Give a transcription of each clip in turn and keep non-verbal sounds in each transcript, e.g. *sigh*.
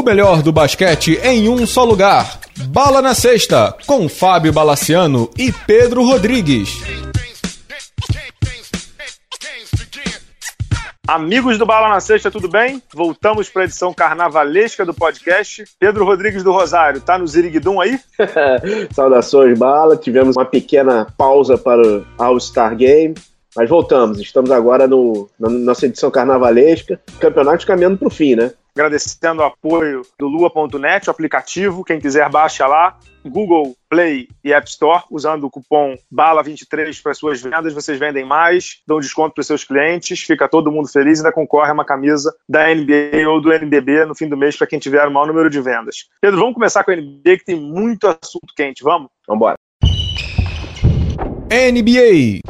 O melhor do basquete em um só lugar. Bala na Sexta, com Fábio Balaciano e Pedro Rodrigues. Amigos do Bala na Sexta, tudo bem? Voltamos para a edição carnavalesca do podcast. Pedro Rodrigues do Rosário, tá no Ziriguidum aí? *laughs* Saudações, Bala. Tivemos uma pequena pausa para o All-Star Game. Mas voltamos, estamos agora no, na nossa edição carnavalesca, campeonato caminhando para o fim, né? Agradecendo o apoio do Lua.net, o aplicativo. Quem quiser, baixa lá. Google Play e App Store, usando o cupom BALA23 para suas vendas, vocês vendem mais, dão desconto para os seus clientes, fica todo mundo feliz e ainda concorre a uma camisa da NBA ou do NBB no fim do mês para quem tiver o maior número de vendas. Pedro, vamos começar com a NBA que tem muito assunto quente, vamos? Vamos embora. NBA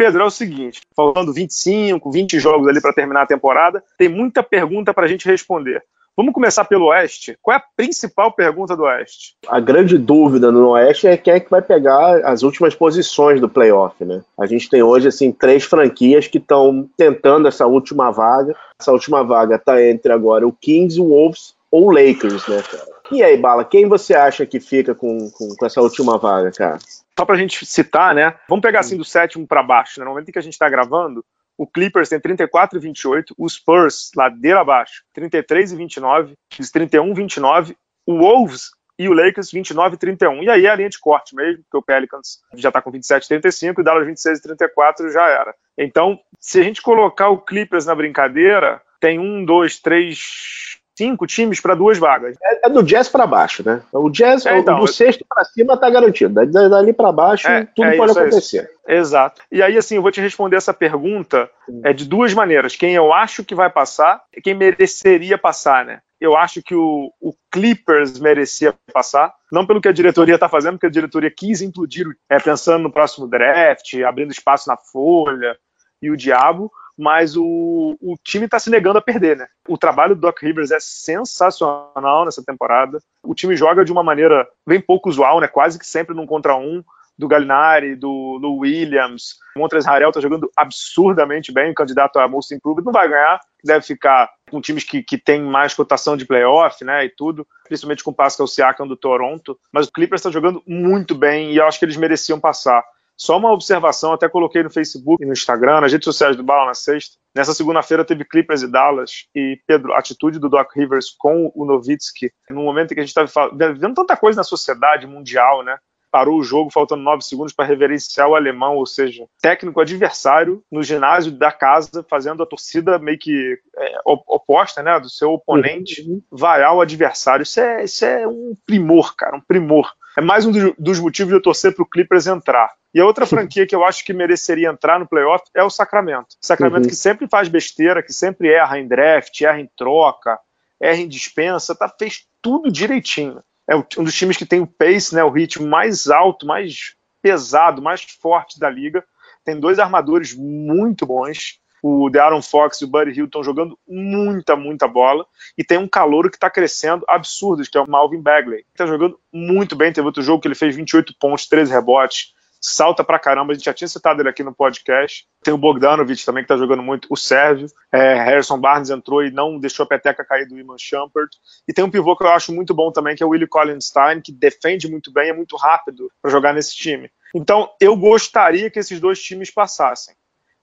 Pedro, é o seguinte, falando 25, 20 jogos ali para terminar a temporada, tem muita pergunta para a gente responder. Vamos começar pelo Oeste. Qual é a principal pergunta do Oeste? A grande dúvida no Oeste é quem é que vai pegar as últimas posições do playoff, né? A gente tem hoje, assim, três franquias que estão tentando essa última vaga. Essa última vaga está entre agora o Kings, o Wolves ou o Lakers, né, cara? E aí, Bala, quem você acha que fica com, com, com essa última vaga, cara? Só para a gente citar, né? Vamos pegar assim do sétimo para baixo, né? No momento em que a gente está gravando, o Clippers tem 34 e 28, o Spurs, ladeira abaixo, 33 e 29, os 31 e 29, o Wolves e o Lakers 29 e 31. E aí é a linha de corte mesmo, porque o Pelicans já está com 27 e 35 e o Dallas 26 e 34 já era. Então, se a gente colocar o Clippers na brincadeira, tem um, dois, três, cinco times para duas vagas. É, é, do Jazz para baixo, né? O Jazz, é, então, do sexto para cima tá garantido. Dali para baixo, é, tudo é pode acontecer. Exato. E aí, assim, eu vou te responder essa pergunta é, de duas maneiras. Quem eu acho que vai passar e quem mereceria passar, né? Eu acho que o, o Clippers merecia passar, não pelo que a diretoria está fazendo, porque a diretoria quis implodir, é, pensando no próximo draft, abrindo espaço na folha e o diabo, mas o, o time está se negando a perder, né? O trabalho do Doc Rivers é sensacional nessa temporada. O time joga de uma maneira bem pouco usual, né? Quase que sempre num contra um do Galinari, do Williams. O Montrezl Harrell está jogando absurdamente bem, candidato a Most Improved. Não vai ganhar, deve ficar com times que, que têm mais cotação de playoff, né, e tudo, principalmente com o Pascal Siakam do Toronto. Mas o Clippers está jogando muito bem e eu acho que eles mereciam passar. Só uma observação, até coloquei no Facebook e no Instagram, nas redes sociais do Bala na sexta. Nessa segunda-feira teve Clippers e Dallas e Pedro, a atitude do Doc Rivers com o Nowitzki, no momento em que a gente estava vendo tanta coisa na sociedade mundial, né? Parou o jogo faltando nove segundos para reverenciar o alemão, ou seja, técnico adversário no ginásio da casa, fazendo a torcida meio que é, oposta, né, do seu oponente, uhum. vaiar o adversário. Isso é, isso é um primor, cara, um primor. É mais um dos motivos de eu torcer para o Clippers entrar. E a outra *laughs* franquia que eu acho que mereceria entrar no playoff é o Sacramento. Sacramento uhum. que sempre faz besteira, que sempre erra em draft, erra em troca, erra em dispensa, tá, fez tudo direitinho. É um dos times que tem o pace, né, o ritmo mais alto, mais pesado, mais forte da liga. Tem dois armadores muito bons. O De'Aaron Fox e o Buddy Hill estão jogando muita, muita bola. E tem um calor que está crescendo absurdo, que é o Malvin Bagley. Está jogando muito bem. Teve outro jogo que ele fez 28 pontos, 13 rebotes salta pra caramba. A gente já tinha citado ele aqui no podcast. Tem o Bogdanovic também, que tá jogando muito. O Sérgio. É, Harrison Barnes entrou e não deixou a peteca cair do Iman Shumpert. E tem um pivô que eu acho muito bom também, que é o Willie Collinstein, que defende muito bem, é muito rápido para jogar nesse time. Então, eu gostaria que esses dois times passassem.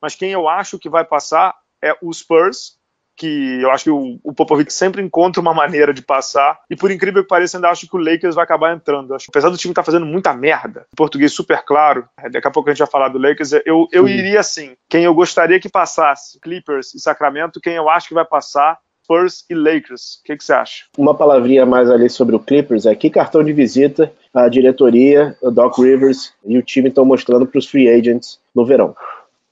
Mas quem eu acho que vai passar é o Spurs, que eu acho que o, o Popovich sempre encontra uma maneira de passar. E por incrível que pareça, ainda acho que o Lakers vai acabar entrando. Acho, apesar do time estar tá fazendo muita merda, em português super claro, é, daqui a pouco a gente vai falar do Lakers, eu, eu iria assim. Quem eu gostaria que passasse, Clippers e Sacramento, quem eu acho que vai passar, Spurs e Lakers. O que, que, você acha? Uma palavrinha mais ali sobre o Clippers é que cartão de visita a diretoria, o Doc Rivers e o time estão mostrando para os free agents no verão.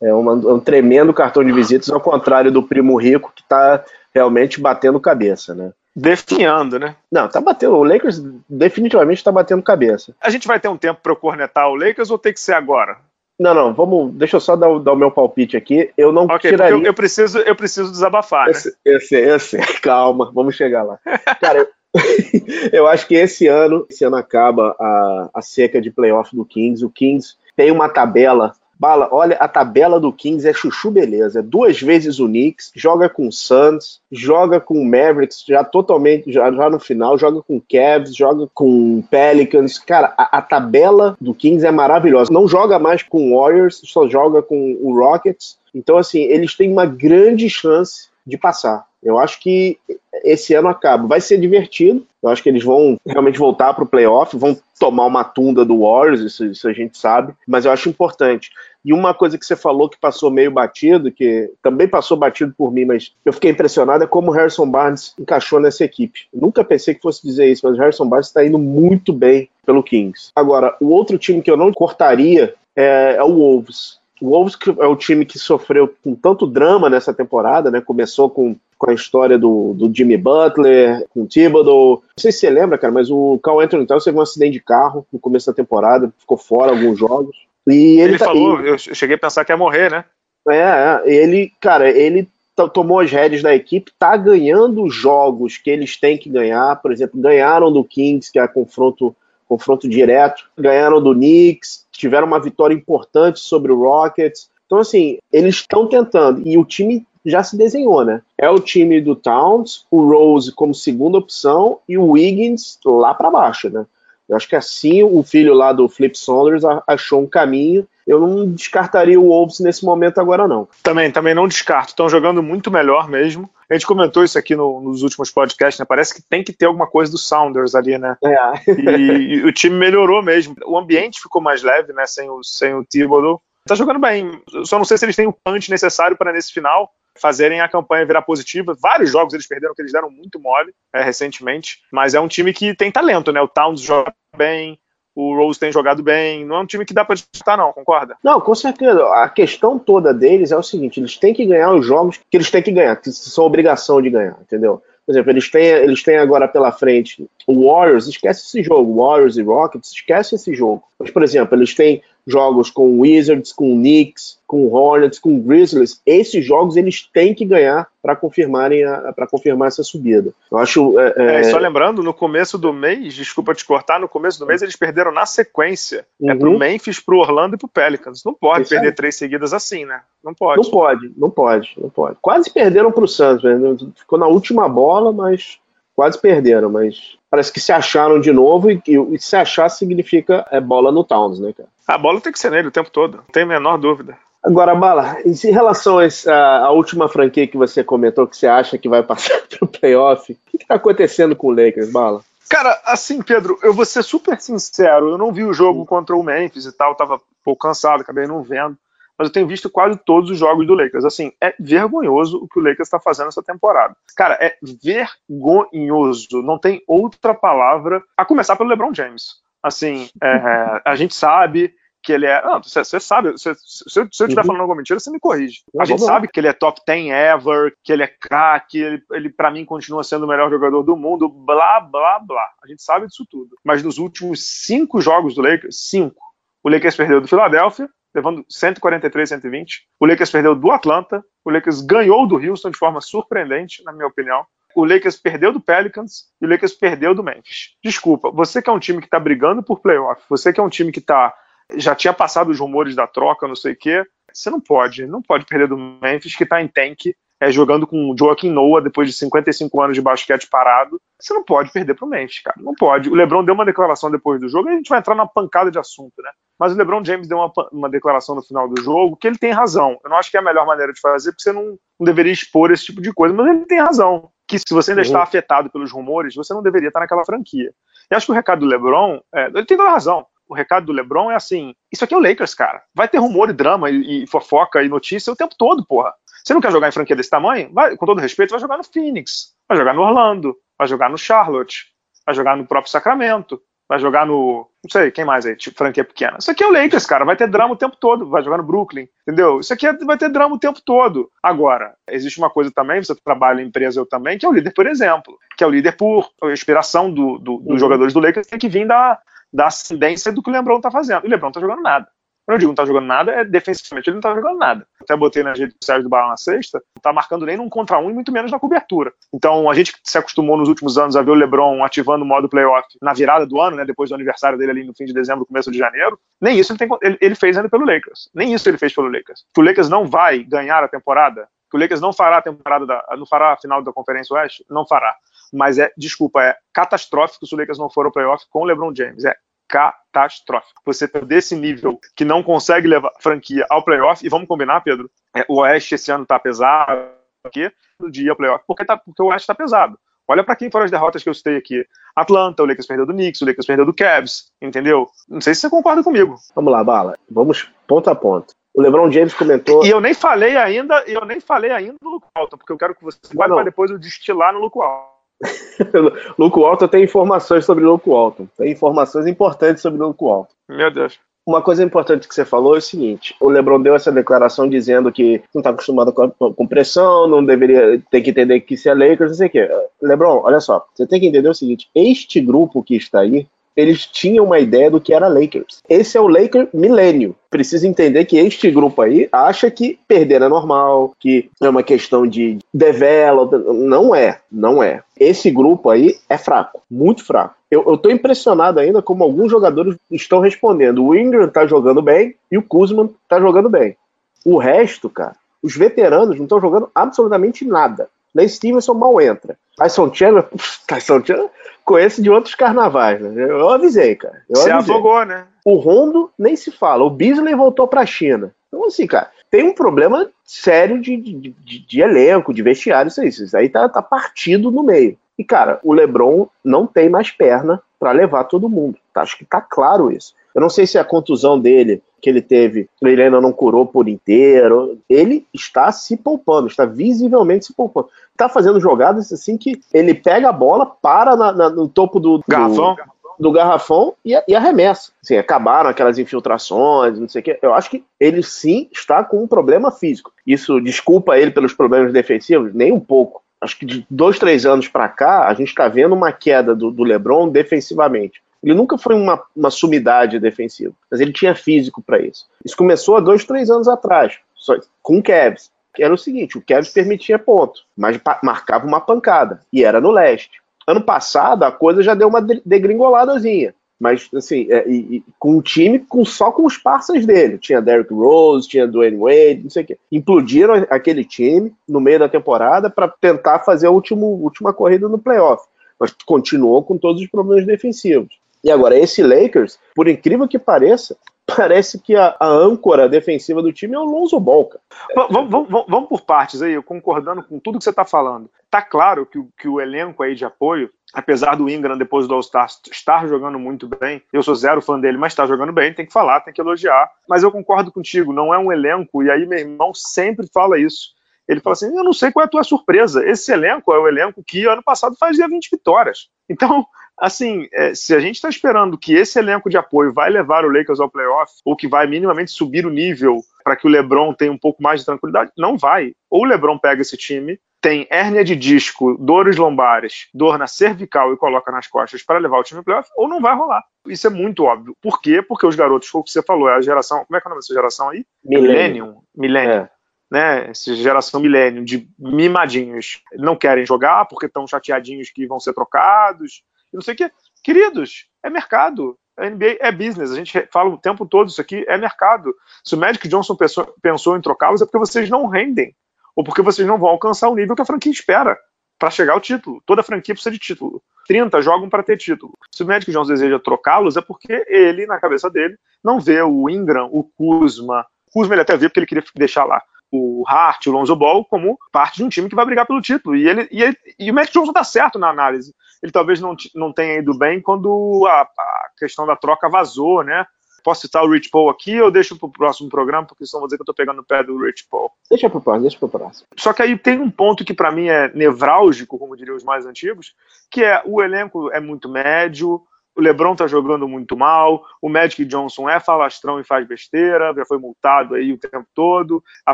É uma, um tremendo cartão de visitas, ao contrário do primo rico, que está realmente batendo cabeça, né? Definhando, né? Não, tá batendo. O Lakers definitivamente está batendo cabeça. A gente vai ter um tempo para eu cornetar o Lakers ou tem que ser agora? Não, não, vamos. Deixa eu só dar, dar o meu palpite aqui. Eu não okay, tiraria. Eu, eu, preciso, eu preciso desabafar. Eu, né? eu sei. *laughs* Calma, vamos chegar lá. Cara, eu, *laughs* eu acho que esse ano, esse ano acaba a, a seca de playoff do Kings. O Kings tem uma tabela Bala, olha, a tabela do Kings é chuchu beleza. Duas vezes o Knicks, joga com o Suns, joga com o Mavericks, já totalmente, já, já no final, joga com o Cavs, joga com Pelicans. Cara, a, a, tabela do Kings é maravilhosa. Não joga mais com o Warriors, só joga com o Rockets. Então, assim, eles têm uma grande chance de passar. Eu acho que esse ano acaba. Vai ser divertido. Eu acho que eles vão realmente voltar para o playoff, vão tomar uma tunda do Warriors, isso, isso, a gente sabe, mas eu acho importante. E uma coisa que você falou que passou meio batido, que também passou batido por mim, mas eu fiquei impressionado, é como o Harrison Barnes encaixou nessa equipe. Nunca pensei que fosse dizer isso, mas o Harrison Barnes está indo muito bem pelo Kings. Agora, o outro time que eu não cortaria é, é o Wolves. O Wolves é o time que sofreu com tanto drama nessa temporada, né? Começou com, com a história do, do Jimmy Butler, com o Thibodeau. Não sei se você lembra, cara, mas o Carl Anthony Towns teve um acidente de carro no começo da temporada, ficou fora alguns jogos. E ele, ele tá, falou, eu cheguei a pensar que ia morrer, né? É, é ele, cara, ele tomou as rédeas da equipe, tá ganhando jogos que eles têm que ganhar, por exemplo, ganharam do Kings, que é confronto confronto direto, ganharam do Knicks, tiveram uma vitória importante sobre o Rockets. Então, assim, eles estão tentando. E o time já se desenhou, né? É o time do Towns, o Rose como segunda opção e o Wiggins lá para baixo, né? Eu acho que assim o filho lá do Flip Saunders achou um caminho. Eu não descartaria o Wolves nesse momento agora, não. Também, também não descarto. Estão jogando muito melhor mesmo. A gente comentou isso aqui no, nos últimos podcasts, né? Parece que tem que ter alguma coisa do Sounders ali, né? É. E, e, o time melhorou mesmo. O ambiente ficou mais leve, né? Sem o, sem o Thibodeau. Tá jogando bem. Só não sei se eles têm o punch necessário para nesse final fazerem a campanha virar positiva. Vários jogos eles perderam que eles deram muito mole é, recentemente, mas é um time que tem talento, né? O Towns joga bem, o Rose tem jogado bem, não é um time que dá para disputar, não, concorda? Não, com certeza. A questão toda deles é o seguinte: eles têm que ganhar os jogos que eles têm que ganhar, que são obrigação de ganhar, entendeu? Por exemplo, eles têm, eles têm agora pela frente o Warriors, esquece esse jogo. Warriors e Rockets, esquece esse jogo. Mas, por exemplo, eles têm jogos com Wizards, com Knicks, com Hornets, com Grizzlies, esses jogos eles têm que ganhar para confirmarem para confirmar essa subida. Eu acho. É, é... É, só lembrando, no começo do mês, desculpa te cortar, no começo do mês eles perderam na sequência. É uhum. É pro Memphis, pro Orlando e pro Pelicans. Não pode perder três seguidas assim, né? Não pode. Não pode, não pode, não pode. Quase perderam pro Santos, né? ficou na última bola, mas quase perderam, mas parece que se acharam de novo e, e se achar significa é bola no Towns, né, cara? A bola tem que ser nele o tempo todo, não tem a menor dúvida. Agora, Bala, em relação à última franquia que você comentou que você acha que vai passar *laughs* pro playoff, o que está acontecendo com o Lakers, Bala? Cara, assim, Pedro, eu vou ser super sincero, eu não vi o jogo contra o Memphis e tal, tava um pouco cansado, acabei não vendo, mas eu tenho visto quase todos os jogos do Lakers. Assim, é vergonhoso o que o Lakers está fazendo essa temporada. Cara, é vergonhoso, não tem outra palavra, a começar pelo LeBron James. Assim, é, a gente sabe que ele é. Não, você sabe, cê, se, se eu estiver uhum. falando alguma mentira, você me corrige. A gente sabe que ele é top 10 ever, que ele é craque, ele, ele para mim continua sendo o melhor jogador do mundo, blá, blá, blá. A gente sabe disso tudo. Mas nos últimos cinco jogos do Lakers, cinco, o Lakers perdeu do Philadelphia, levando 143, 120. O Lakers perdeu do Atlanta, o Lakers ganhou do Houston de forma surpreendente, na minha opinião o Lakers perdeu do Pelicans e o Lakers perdeu do Memphis. Desculpa, você que é um time que está brigando por playoff, você que é um time que tá, já tinha passado os rumores da troca, não sei o quê, você não pode, não pode perder do Memphis que está em tank, é, jogando com o Joaquim Noah depois de 55 anos de basquete parado. Você não pode perder para o Memphis, cara. Não pode. O LeBron deu uma declaração depois do jogo e a gente vai entrar na pancada de assunto, né? Mas o LeBron James deu uma, uma declaração no final do jogo que ele tem razão. Eu não acho que é a melhor maneira de fazer, porque você não, não deveria expor esse tipo de coisa, mas ele tem razão que se você ainda uhum. está afetado pelos rumores, você não deveria estar naquela franquia. E acho que o recado do LeBron, é, ele tem toda razão. O recado do LeBron é assim: isso aqui é o Lakers, cara. Vai ter rumor e drama e, e fofoca e notícia o tempo todo, porra. Você não quer jogar em franquia desse tamanho? Vai, com todo respeito, vai jogar no Phoenix, vai jogar no Orlando, vai jogar no Charlotte, vai jogar no próprio Sacramento, vai jogar no. Não sei, quem mais aí? Tipo, franquia pequena. Isso aqui é o Lakers, cara. Vai ter drama o tempo todo. Vai jogar no Brooklyn. Entendeu? Isso aqui é, vai ter drama o tempo todo. Agora, existe uma coisa também, você trabalha em empresa eu também, que é o líder por exemplo. Que é o líder por inspiração do, do, dos uhum. jogadores do Lakers tem que vir da, da ascendência do que o Lebron tá fazendo. E o Lebron tá jogando nada. Quando eu digo não tá jogando nada, é defensivamente ele não tá jogando nada. Até botei nas redes sociais do Bala na sexta, não tá marcando nem num contra um e muito menos na cobertura. Então a gente se acostumou nos últimos anos a ver o LeBron ativando o modo playoff na virada do ano, né, depois do aniversário dele ali no fim de dezembro, começo de janeiro. Nem isso ele, tem, ele, ele fez ainda pelo Lakers. Nem isso ele fez pelo Lakers. Que o Lakers não vai ganhar a temporada, que o Lakers não fará a temporada, da, não fará a final da Conferência Oeste, não fará. Mas é, desculpa, é catastrófico se o Lakers não for ao playoff com o LeBron James. É catastrófico. Você desse nível que não consegue levar a franquia ao playoff, e vamos combinar, Pedro, é, o Oeste esse ano está pesado aqui, no dia playoff, porque, tá, porque o Oeste está pesado. Olha para quem foram as derrotas que eu citei aqui. Atlanta, o Lakers perdeu do Knicks, o Lakers perdeu do Cavs, entendeu? Não sei se você concorda comigo. Vamos lá, Bala. Vamos ponto a ponto. O LeBron James comentou. E eu nem falei ainda, eu nem falei ainda do Luke Walton, porque eu quero que você guarde para depois eu destilar no Luke Walton. *laughs* Luke Walton tem informações sobre Luke Walton. Tem informações importantes sobre Luke Walton. Meu Deus. Uma coisa importante que você falou é o seguinte: o LeBron deu essa declaração dizendo que não está acostumado com, com, pressão, não deveria ter que entender que se é Lakers, não sei o quê. LeBron, olha só, você tem que entender o seguinte: este grupo que está aí eles tinham uma ideia do que era Lakers. Esse é o Laker milênio. Precisa entender que este grupo aí acha que perder é normal, que é uma questão de develop. Não é, não é. Esse grupo aí é fraco, muito fraco. Eu, eu tô impressionado ainda como alguns jogadores estão respondendo. O Ingram tá jogando bem e o Kuzman tá jogando bem. O resto, cara, os veteranos não estão jogando absolutamente nada. Nem Stevenson mal entra. Tyson Chandler, Tyson Chandler conheço de outros carnavais, né? Eu avisei, cara. Eu Você avisei. afogou, né? O Rondo nem se fala. O Beasley voltou pra China. Então, assim, cara, tem um problema sério de, de, de, de elenco, de vestiário, isso aí. Isso aí tá, tá partido no meio. E, cara, o LeBron não tem mais perna para levar todo mundo. Tá? Acho que tá claro isso. Eu não sei se a contusão dele que ele teve, ele ainda não curou por inteiro. Ele está se poupando, está visivelmente se poupando. Está fazendo jogadas assim que ele pega a bola, para na, na, no topo do, garrafão, do, do garrafão e, e, arremessa. Assim, acabaram aquelas infiltrações, não sei o quê. Eu acho que ele sim está com um problema físico. Isso desculpa ele pelos problemas defensivos? Nem um pouco acho que de dois, três anos para cá, a gente está vendo uma queda do, do, LeBron defensivamente. Ele nunca foi uma, uma sumidade defensiva, mas ele tinha físico para isso. Isso começou há dois, três anos atrás, só, com o Cavs. Era o seguinte: o Cavs permitia ponto, mas marcava uma pancada, e era no leste. Ano passado, a coisa já deu uma degringoladazinha. Mas, assim, é, e, e, com um time com, só com os parceiros dele. Tinha Derrick Rose, tinha Dwayne Wade, não sei o quê. Implodiram aquele time no meio da temporada para tentar fazer a última, última corrida no playoff. Mas continuou com todos os problemas defensivos. E agora, esse Lakers, por incrível que pareça, *laughs* parece que a, a âncora defensiva do time é o Lonzo Ball. Vamos, vamos, vamos, por partes aí, concordando com tudo que você está falando. Tá claro que, que o elenco aí de apoio, apesar do Ingram depois do All-Star estar jogando muito bem, eu sou zero fã dele, mas está jogando bem, tem que falar, tem que elogiar. Mas eu concordo contigo, não é um elenco, e aí meu irmão sempre fala isso. Ele fala assim: eu não sei qual é a tua surpresa. Esse elenco é o elenco que ano passado fazia 20 vitórias. Então, assim, é, se a gente está esperando que esse elenco de apoio vai levar o Lakers ao playoff, ou que vai minimamente subir o nível para que o LeBron tenha um pouco mais de tranquilidade, não vai. Ou o LeBron pega esse time, tem hérnia de disco, dores lombares, dor na cervical e coloca nas costas para levar o time ao playoff, ou não vai rolar. Isso é muito óbvio. Por quê? Porque os garotos, como você falou, é a geração. Como é que é o nome dessa geração aí? Millennium. Millennium. É né, essa geração milênio de mimadinhos, não querem jogar porque estão chateadinhos que vão ser trocados, não sei o que. Queridos, é mercado. A NBA é business, a gente fala o tempo todo isso aqui, é mercado. Se o Magic Johnson pensou, em trocá-los é porque vocês não rendem, ou porque vocês não vão alcançar o nível que a franquia espera para chegar ao título. Toda franquia precisa de título. 30 jogam para ter título. Se o Magic Johnson deseja trocá-los, é porque ele, na cabeça dele, não vê o Ingram, o Kuzma. Kuzma ele até vê porque ele queria deixar lá o Hart, o Lonzo Ball, como parte de um time que vai brigar pelo título. E, ele, e, ele, e o Matt Johnson tá certo na análise. Ele talvez não, não tenha ido bem quando a, a questão da troca vazou, né? Posso citar o Rich Paul aqui ou deixo para o próximo programa, porque senão vou dizer que eu estou pegando o pé do Rich Paul. Deixa para o próximo, deixa para o próximo. Só que aí tem um ponto que para mim é nevrálgico, como diriam os mais antigos, que é o elenco é muito médio, o LeBron tá jogando muito mal, o Magic Johnson é falastrão e faz besteira, já foi multado aí o tempo todo, a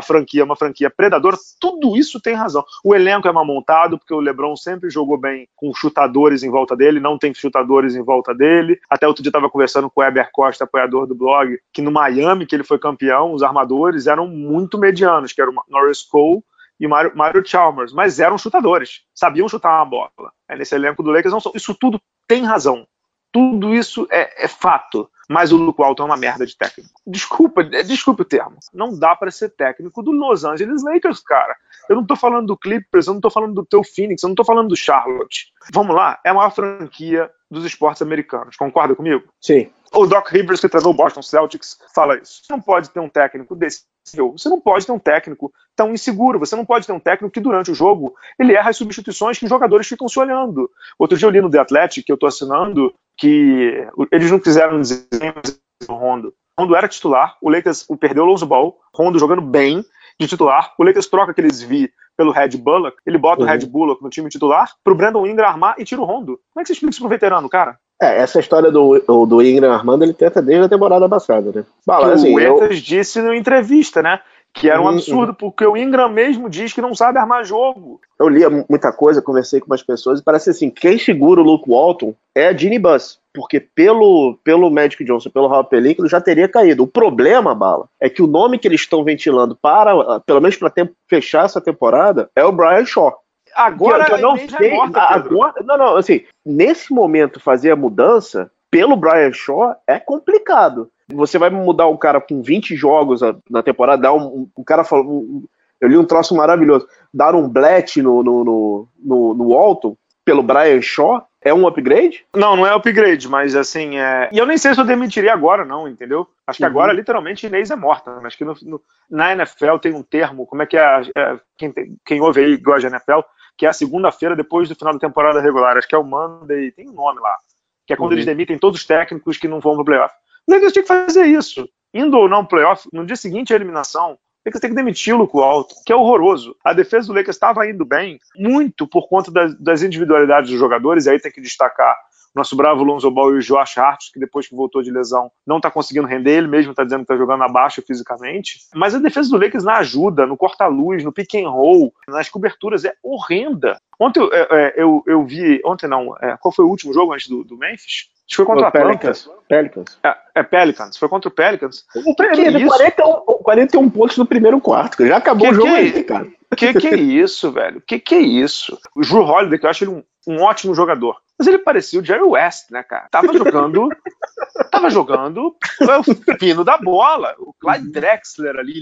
franquia é uma franquia predadora, tudo isso tem razão. O elenco é mal montado, porque o LeBron sempre jogou bem com chutadores em volta dele, não tem chutadores em volta dele. Até outro dia estava conversando com o Eber Costa, apoiador do blog, que no Miami, que ele foi campeão, os armadores eram muito medianos, que era o Norris Cole e Mario, Mario Chalmers, mas eram chutadores, sabiam chutar uma bola. É, nesse elenco do Lakers, não, isso tudo tem razão. Tudo isso é, é fato. Mas o Luke Walton é uma merda de técnico. Desculpa, é, desculpe o termo. Não dá para ser técnico do Los Angeles Lakers, cara. Eu não tô falando do Clippers, eu não tô falando do teu Phoenix, eu não tô falando do Charlotte. Vamos lá, é a maior franquia dos esportes americanos. Concorda comigo? Sim. O Doc Rivers, que treinou o Boston Celtics, fala isso. Você não pode ter um técnico desse você não pode ter um técnico tão inseguro, você não pode ter um técnico que durante o jogo ele erra as substituições que os jogadores ficam se olhando. Outro dia eu li no The Athletic, que eu estou assinando, que eles não quiseram dizer o Rondo. O Rondo era titular, o Lakers perdeu o Lonzo Ball, Rondo jogando bem de titular, o Lakers troca aqueles vi pelo Red Bullock, ele bota uhum. o Red Bullock no time titular, pro Brandon Ingram armar e tira o Rondo. Como é que você explica isso pro veterano, cara? É, essa história do, do Ingram armando, ele tenta desde a temporada passada, né? Bala, assim, o Etas eu... disse na entrevista, né? Que era um uhum. absurdo, porque o Ingram mesmo diz que não sabe armar jogo. Eu li muita coisa, conversei com umas pessoas, e parece assim, quem segura o Luke Walton é a Ginny Bus. Porque pelo, pelo Magic Johnson, pelo Rob Pelinka, já teria caído. O problema, Bala, é que o nome que eles estão ventilando para, pelo menos para fechar essa temporada, é o Brian Shaw. Agora eu, eu não sei. É morta, agora, não, não, assim, nesse momento fazer a mudança pelo Brian Shaw é complicado. Você vai mudar um cara com 20 jogos na temporada, dar um, um cara falou. Um, eu li um troço maravilhoso. Dar um blet no, no, no, no, no Walton pelo Brian Shaw é um upgrade? Não, não é upgrade, mas assim, é... e eu nem sei se eu demitiria agora, não, entendeu? Acho que uhum. agora, literalmente, Inês é morta. Acho que no, no, na NFL tem um termo, como é que é, é quem, quem ouve aí gosta de NFL, que é a segunda-feira depois do final da temporada regular. Acho que é o Monday, tem um nome lá. Que é quando uhum. eles demitem todos os técnicos que não vão pro playoff. O Lakers tinha que fazer isso. Indo ou não pro playoff, no dia seguinte a eliminação, o Lakers tem que demitir o Luco Alto, que é horroroso. A defesa do Lakers estava indo bem, muito por conta das, das individualidades dos jogadores, e aí tem que destacar nosso bravo Lonzo Ball e o Josh Hart, que depois que voltou de lesão não está conseguindo render, ele mesmo está dizendo que está jogando abaixo fisicamente. Mas a defesa do Lakers na ajuda, no corta-luz, no pick and roll, nas coberturas é horrenda. Ontem eu, é, é, eu, eu vi, ontem não, é, qual foi o último jogo antes do, do Memphis? Acho foi contra o Pelicans. Pelicans. É, é, Pelicans. Foi contra o Pelicans. O que, que é 41, 41 pontos no primeiro quarto. Já acabou que, o jogo que, aí, cara. Que que é isso, velho? Que que é isso? O Drew Holiday, que eu acho ele um, um ótimo jogador. Mas ele parecia o Jerry West, né, cara? Tava *laughs* jogando. tava jogando o pino da bola. O Clyde Drexler ali,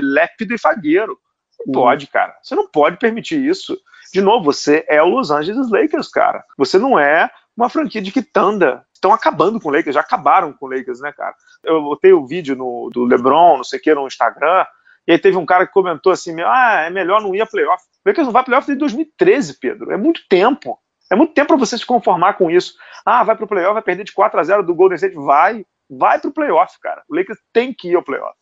lépido e fagueiro. Não pode, cara. Você não pode permitir isso. De novo, você é o Los Angeles Lakers, cara. Você não é uma franquia de quitanda. Estão acabando com o Lakers, já acabaram com o Lakers, né, cara? Eu botei o vídeo no, do LeBron, não sei o que, no Instagram, e aí teve um cara que comentou assim: ah, é melhor não ir a playoff. O Lakers não vai a playoff desde 2013, Pedro. É muito tempo. É muito tempo para você se conformar com isso. Ah, vai pro playoff, vai perder de 4 a 0 do Golden State. Vai, vai pro playoff, cara. O Lakers tem que ir ao playoff.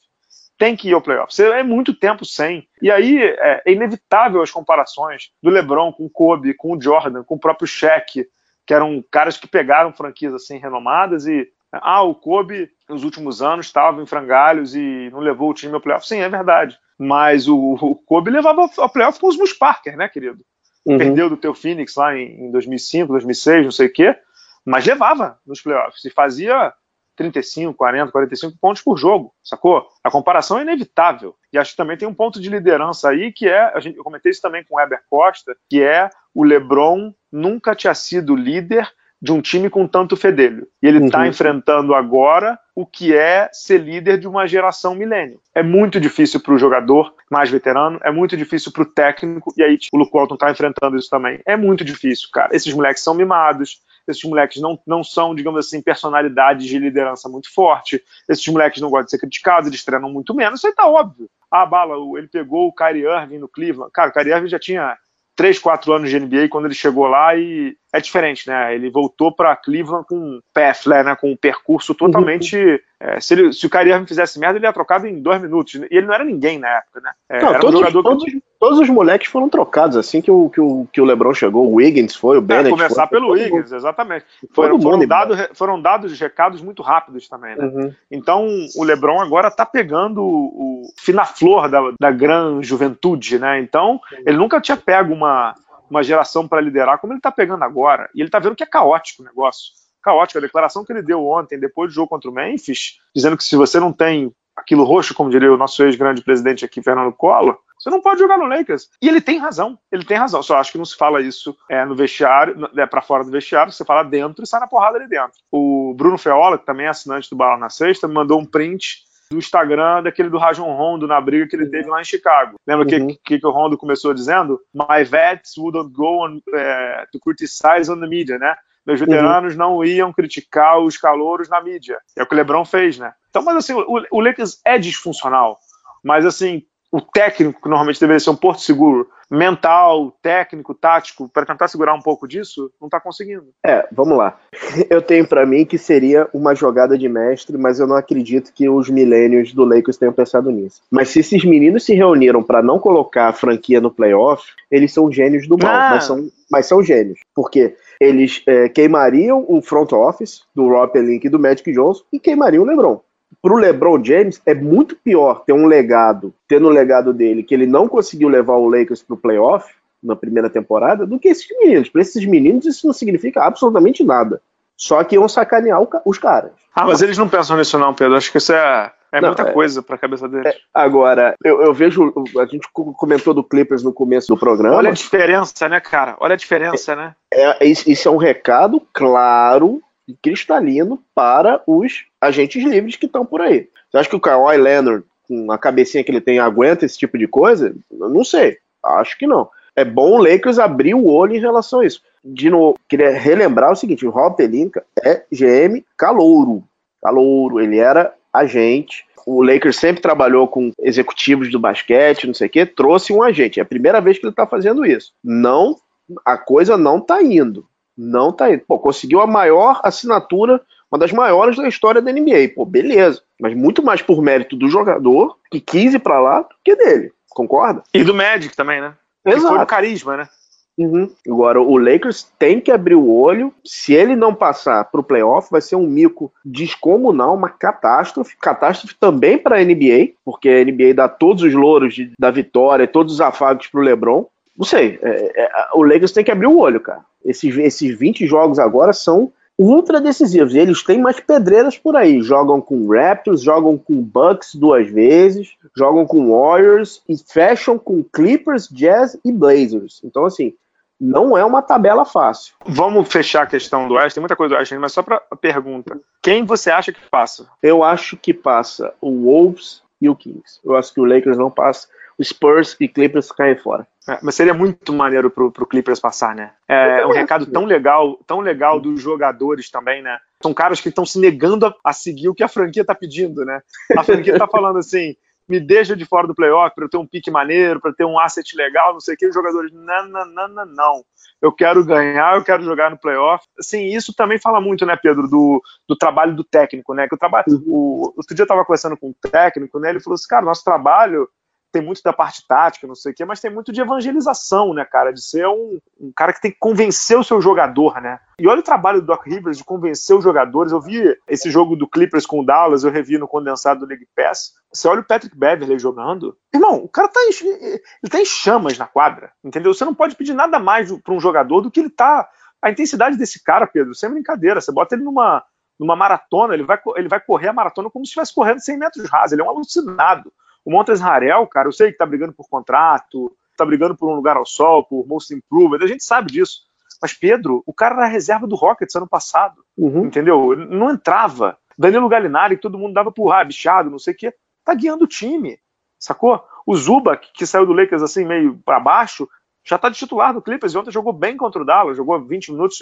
Tem que ir ao playoff. Você é muito tempo sem. E aí é, é inevitável as comparações do LeBron com o Kobe, com o Jordan, com o próprio Shaq, que eram caras que pegaram franquias assim renomadas e ah, o Kobe nos últimos anos estava em frangalhos e não levou o time ao playoff. Sim, é verdade. Mas o, o Kobe levava ao playoff com os Mus Parker, né, querido? Uhum. Perdeu do teu Phoenix lá em, em 2005, 2006, não sei o quê, mas levava nos playoffs e fazia 35, 40, 45 pontos por jogo, sacou? A comparação é inevitável. E acho que também tem um ponto de liderança aí que é, a gente, eu comentei isso também com o Heber Costa, que é o LeBron nunca tinha sido líder de um time com tanto fedelho. E ele está uhum. enfrentando agora o que é ser líder de uma geração milênio. É muito difícil para o jogador mais veterano, é muito difícil para o técnico, e aí tipo, o Luke Walton está enfrentando isso também. É muito difícil, cara. Esses moleques são mimados, esses moleques não, não são, digamos assim, personalidades de liderança muito forte, esses moleques não gostam de ser criticados, eles treinam muito menos, isso aí tá óbvio. Ah, Bala, ele pegou o Kyrie Irving no Cleveland. Cara, o Kyrie Irving já tinha 3, 4 anos de NBA quando ele chegou lá e é diferente, né? Ele voltou para Cleveland com um path, né? Com um percurso totalmente. Uhum. É, se, ele, se o Kyrie fizesse merda, ele ia trocado em dois minutos. E ele não era ninguém na época, né? É, não, todos, um jogador todos, que... todos, os moleques foram trocados assim que o, que o, que o LeBron chegou. O Wiggins foi, o Bennett. É, começar foi, pelo Wiggins, exatamente. Foram, foram, dado, foram dados recados muito rápidos também, né? Uhum. Então o LeBron agora está pegando o, o fina flor da, da grande juventude, né? Então ele nunca tinha pego uma uma geração para liderar como ele está pegando agora. E ele está vendo que é caótico o negócio. Caótico. A declaração que ele deu ontem, depois do jogo contra o Memphis, dizendo que se você não tem aquilo roxo, como diria o nosso ex-grande presidente aqui, Fernando Collor, você não pode jogar no Lakers. E ele tem razão, ele tem razão. Só acho que não se fala isso é, no vestiário, é, para fora do vestiário, você fala dentro e sai na porrada ali dentro. O Bruno Feola, que também é assinante do Bala na Sexta, me mandou um print do Instagram daquele do Rajon Rondo na briga que ele teve lá em Chicago. Lembra o uhum. que, que, o Rondo começou dizendo? My vets wouldn't go on, uh, to criticize on the media, né? Meus veteranos uhum. não iam criticar os calouros na mídia. É o que o LeBron fez, né? Então, mas assim, o, o Lakers é disfuncional. Mas assim, o técnico, que normalmente deveria ser um porto seguro, mental, técnico, tático, para tentar segurar um pouco disso, não está conseguindo. É, vamos lá. *laughs* Eu tenho para mim que seria uma jogada de mestre, mas eu não acredito que os milênios do Lakers tenham pensado nisso. Mas se esses meninos se reuniram para não colocar a franquia no playoff, eles são gênios do mal, ah. mas, são, mas são gênios. Porque eles é, queimariam o front office do Rob Pelinka e do Magic Johnson e queimariam o LeBron pro LeBron James é muito pior ter um legado, ter no legado dele que ele não conseguiu levar o Lakers pro playoff na primeira temporada, do que esses meninos. Para esses meninos isso não significa absolutamente nada. Só que iam sacanear os caras. Ah, mas eles não pensam nisso não, Pedro. Acho que isso é, é não, muita é, coisa para a cabeça deles. É, agora, eu, eu, vejo, a gente comentou do Clippers no começo do programa. Olha a diferença, né, cara? Olha a diferença, né? É, isso é um recado claro e cristalino para os agentes livres que estão por aí. Você acha que o Kawhi Leonard, com a cabecinha que ele tem, aguenta esse tipo de coisa? Eu não sei. Acho que não. É bom o Lakers abrir o olho em relação a isso. De novo, queria relembrar o seguinte: o Rob Pelinka é GM calouro. Calouro. Ele era agente. O Lakers sempre trabalhou com executivos do basquete, não sei o quê, trouxe um agente. É a primeira vez que ele está fazendo isso. Não, a coisa não está indo. Não tá indo. Pô, conseguiu a maior assinatura, uma das maiores da história da NBA. Pô, beleza. Mas muito mais por mérito do jogador, que quis ir pra lá, do que dele. Concorda? E do Magic também, né? Exato. E foi o carisma, né? Uhum. Agora, o Lakers tem que abrir o olho. Se ele não passar para o playoff, vai ser um mico descomunal, uma catástrofe. Catástrofe também para a NBA, porque a NBA dá todos os louros de, da vitória, todos os afagos para o LeBron. Não sei, é, é, o Lakers tem que abrir o olho, cara. Esses, esses 20 jogos agora são ultra decisivos. Eles têm mais pedreiras por aí. Jogam com Raptors, jogam com Bucks duas vezes, jogam com Warriors e fecham com Clippers, Jazz e Blazers. Então, assim, não é uma tabela fácil. Vamos fechar a questão do Oeste. Tem muita coisa do Oeste, mas só para a pergunta: quem você acha que passa? Eu acho que passa o Wolves e o Kings. Eu acho que o Lakers não passa. Spurs e Clippers caem fora. É, mas seria muito maneiro pro, pro Clippers passar, né? É, é um recado tão legal, tão legal dos jogadores também, né? São caras que estão se negando a, a, seguir o que a franquia tá pedindo, né? A franquia tá falando assim, me deixa de fora do playoff para eu ter um pique maneiro, para ter um asset legal, não sei o que. Os jogadores, não, não, não, não, não. Eu quero ganhar, eu quero jogar no playoff. Assim, isso também fala muito, né, Pedro, do, do trabalho do técnico, né? Que o trabalho. Uhum. O, outro dia eu tava conversando com um técnico, né? Ele falou assim, cara, nosso trabalho tem muito da parte tática, não sei o quê, mas tem muito de evangelização, né, cara? De ser um, um, cara que tem que convencer o seu jogador, né? E olha o trabalho do Doc Rivers de convencer os jogadores. Eu vi esse jogo do Clippers com o Dallas, eu revi no condensado do League Pass. Você olha o Patrick Beverley jogando. Irmão, o cara tá em, ele tá em chamas na quadra, entendeu? Você não pode pedir nada mais para um jogador do que ele tá. A intensidade desse cara, Pedro, sem brincadeira. Você bota ele numa, numa maratona, ele vai, ele vai correr a maratona como se estivesse correndo 100 metros rasos. Ele é um alucinado. O Montes Harel, cara, eu sei que tá brigando por contrato, tá brigando por um lugar ao sol, por most improved, a gente sabe disso. Mas, Pedro, o cara era reserva do Rockets ano passado, uhum. entendeu? Não entrava. Danilo Galinari, todo mundo dava por ah, bichado, não sei o quê, tá guiando o time, sacou? O Zuba, que saiu do Lakers assim, meio para baixo, já tá de titular do Clippers e ontem jogou bem contra o Dallas, jogou 20 minutos,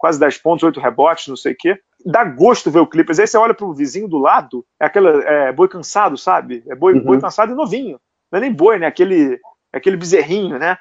quase 10 pontos, 8 rebotes, não sei o quê dá gosto ver o Clippers. Aí você olha pro vizinho do lado, é aquele é, boi cansado, sabe? É boi, uhum. boi cansado e novinho. Não é nem boi, né? Aquele, aquele bezerrinho, né?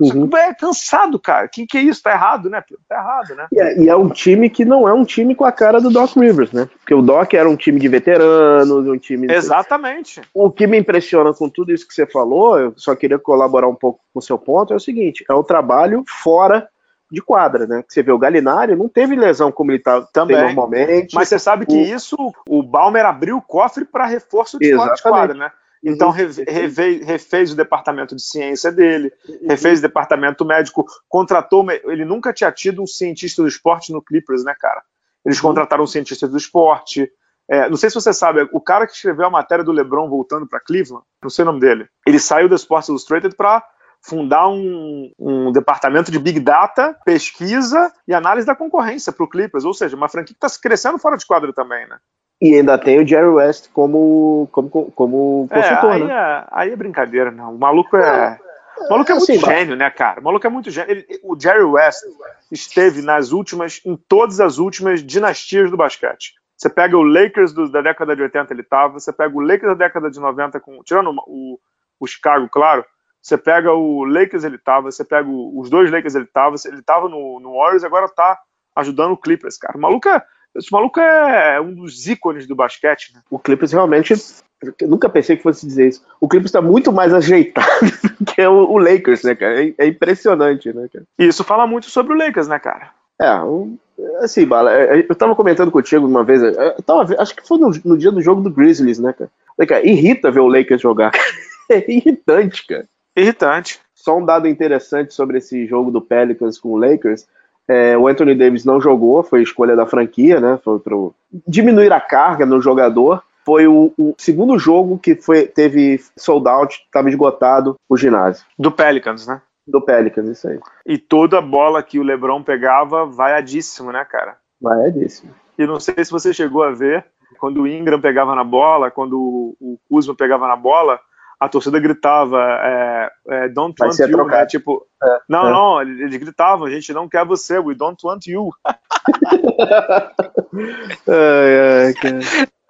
Uhum. É cansado, cara. Que que é isso? Tá errado, né? Tá errado, né? E é, e é, um time que não é um time com a cara do Doc Rivers, né? Porque o Doc era um time de veteranos, um time. Exatamente. O que me impressiona com tudo isso que você falou, eu só queria colaborar um pouco com o seu ponto, é o seguinte: é o trabalho fora de quadra, né? Você vê o Galinari não teve lesão como ele tá também normalmente. Mas você sabe que isso o Balmer abriu o cofre para reforço de de quadra, né? Então uhum. refez, refez, o departamento de ciência dele, uhum. refez o departamento médico, contratou. Ele nunca tinha tido um cientista do esporte no Clippers, né, cara? Eles uhum. contrataram um cientista do esporte. É, não sei se você sabe, o cara que escreveu a matéria do LeBron voltando para Cleveland, não sei o nome dele, ele saiu da Sports Illustrated para fundar um, um, departamento de Big Data, pesquisa e análise da concorrência para o Clippers, ou seja, uma franquia que está crescendo fora de quadro também, né? E ainda tem o Jerry West como, como, como é, consultor, aí né? É, aí é brincadeira, não. O maluco é. O maluco é muito assim, gênio, né, cara? O maluco é muito gênio. Ele, o Jerry West esteve nas últimas, em todas as últimas dinastias do basquete. Você pega o Lakers do, da década de 80, ele tava. Você pega o Lakers da década de 90, com, tirando o, o Chicago, claro. Você pega o Lakers, ele tava. Você pega o, os dois Lakers, ele tava. Ele tava no, no Warriors, agora tá ajudando o Clippers, cara. O maluco é esse maluco é um dos ícones do basquete, né? O Clippers realmente. Eu nunca pensei que fosse dizer isso. O Clippers está muito mais ajeitado *laughs* que o, Lakers, né, cara? É, é, impressionante, né, cara? Isso fala muito sobre o Lakers, né, cara? É, assim, Bala, é, é, eu tava comentando contigo uma vez, tava, acho que foi no, no, dia do jogo do Grizzlies, né, cara? cara? Irrita ver o Lakers jogar. *laughs* É irritante, cara. Irritante. Só um dado interessante sobre esse jogo do Pelicans com o Lakers é, o Anthony Davis não jogou, foi escolha da franquia, né? Foi para diminuir a carga no jogador. Foi o, o, segundo jogo que foi, teve sold out, estava esgotado o ginásio. Do Pelicans, né? Do Pelicans, isso aí. E toda bola que o LeBron pegava, vaiadíssimo, né, cara? Vaiadíssimo. E não sei se você chegou a ver, quando o Ingram pegava na bola, quando o Kuzma pegava na bola, a torcida gritava é, é, don't Vai want you, né? Tipo, é, não, é. não, eles gritavam, a gente não quer você, we don't want you. *laughs* ai, ai.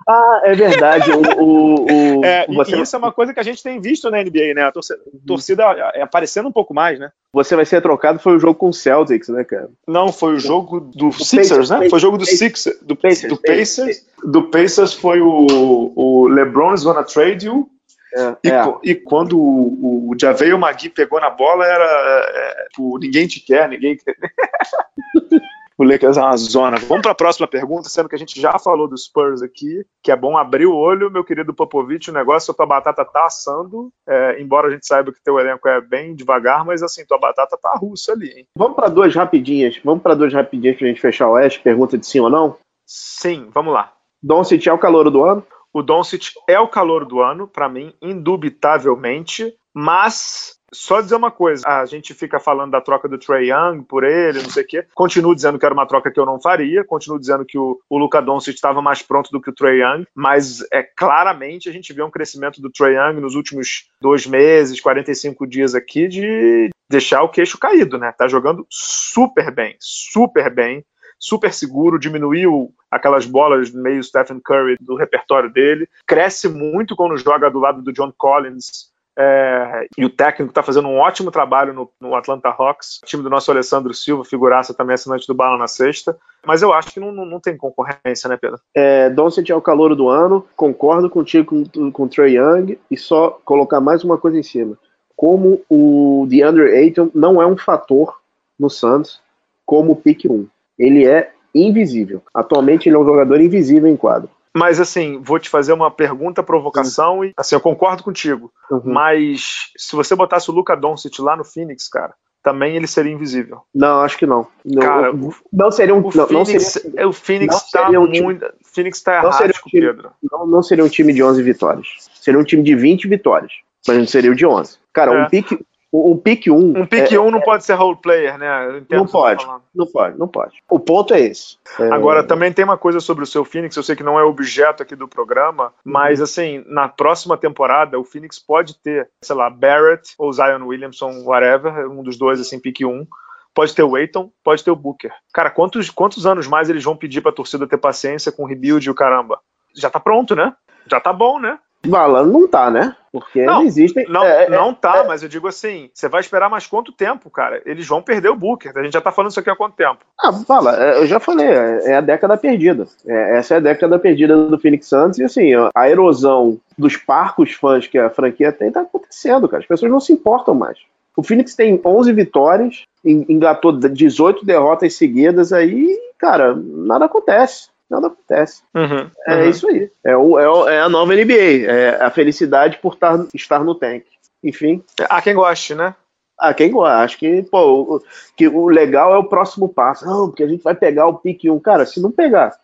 Ah, é verdade. O, o, o *laughs* é, você... E isso é uma coisa que a gente tem visto na NBA, né? A torcida, torcida é aparecendo um pouco mais, né? Você vai ser trocado foi o jogo com o Celtics, né, cara? Não, foi o jogo do Sixers, Pacers, né? Foi o jogo do Sixers, do Pacers, do Pacers. Do Pacers foi o, o LeBron is gonna trade you é, e, é. e, quando o, o Javeio Magui pegou na bola, era é, tipo, ninguém te quer, ninguém quer. *laughs* o Lakers é uma zona. Vamos para a próxima pergunta, sendo que a gente já falou dos Spurs aqui, que é bom abrir o olho, meu querido Popovich, o negócio, a tua batata tá assando, é, embora a gente saiba que teu elenco é bem devagar, mas assim, tua batata tá russa ali, hein? Vamos para duas rapidinhas, vamos para duas rapidinhas pra gente fechar o Oeste, pergunta de sim ou não? Sim, vamos lá. Doncic é o calor do ano? O Doncic é o calor do ano, para mim, indubitavelmente, mas só dizer uma coisa, a gente fica falando da troca do Trey Young por ele, não sei o quê. Continuo dizendo que era uma troca que eu não faria, continuo dizendo que o, o Luca Doncic estava mais pronto do que o Trey Young, mas é claramente a gente vê um crescimento do Trey Young nos últimos dois meses, 45 dias aqui, de deixar o queixo caído, né? Tá jogando super bem, super bem super seguro, diminuiu aquelas bolas meio Stephen Curry do repertório dele, cresce muito quando joga do lado do John Collins. É, e o técnico está fazendo um ótimo trabalho no, no, Atlanta Hawks, time do nosso Alessandro Silva, figuraça também assinante do Bala na sexta. Mas eu acho que não, não, não tem concorrência, né, Pedro? É, Doncic é o calor do ano, concordo contigo com, com o Trey Young, e só colocar mais uma coisa em cima. Como o DeAndre Ayton não é um fator no Suns como o pick 1 ele é invisível. Atualmente ele é um jogador invisível em quadro. Mas assim, vou te fazer uma pergunta, provocação uhum. e assim, eu concordo contigo. Uhum. Mas se você botasse o Luca Doncic lá no Phoenix, cara, também ele seria invisível. Não, acho que não. não cara, não seria um. O não, Phoenix, não seria, o Phoenix tá um muito. Phoenix tá seria um time, Pedro. Não, não seria um time de 11 vitórias. Seria um time de 20 vitórias. Mas não seria o de 11. Cara, é. um pique, o, o pick 1. Um pick 1 é, um não é, pode ser role player, né? Não pode, não pode, não pode. O ponto é esse. É... Agora, também tem uma coisa sobre o seu Phoenix, eu sei que não é objeto aqui do programa, mas uhum. assim, na próxima temporada, o Phoenix pode ter, sei lá, Barrett ou Zion Williamson, whatever, um dos dois, assim, pick 1 pode ter o Aiton, pode ter o Booker. Cara, quantos, quantos anos mais eles vão pedir pra torcida ter paciência com o rebuild e o caramba? Já tá pronto, né? Já tá bom, né? Bala, não tá, né? Porque não, existem. Não, é, é, não tá, é, mas eu digo assim: você vai esperar mais quanto tempo, cara? Eles vão perder o Booker. A gente já tá falando isso aqui há quanto tempo? Ah, fala, é, eu já falei, é, é a década perdida. essa é a década perdida do Phoenix Suns e assim, a erosão dos parcos fãs que a franquia tem tá acontecendo, cara. As pessoas não se importam mais. O Phoenix tem 11 vitórias, engatou 18 derrotas seguidas aí, cara, nada acontece nada acontece. Uhum, é uhum. isso aí. É, o, é, é, a nova NBA. É a felicidade por tar, estar no tank. Enfim. Há quem goste, né? Há quem goste. Acho que, pô, o, que o legal é o próximo passo. Não, porque a gente vai pegar o pique 1. Cara, se não pegar.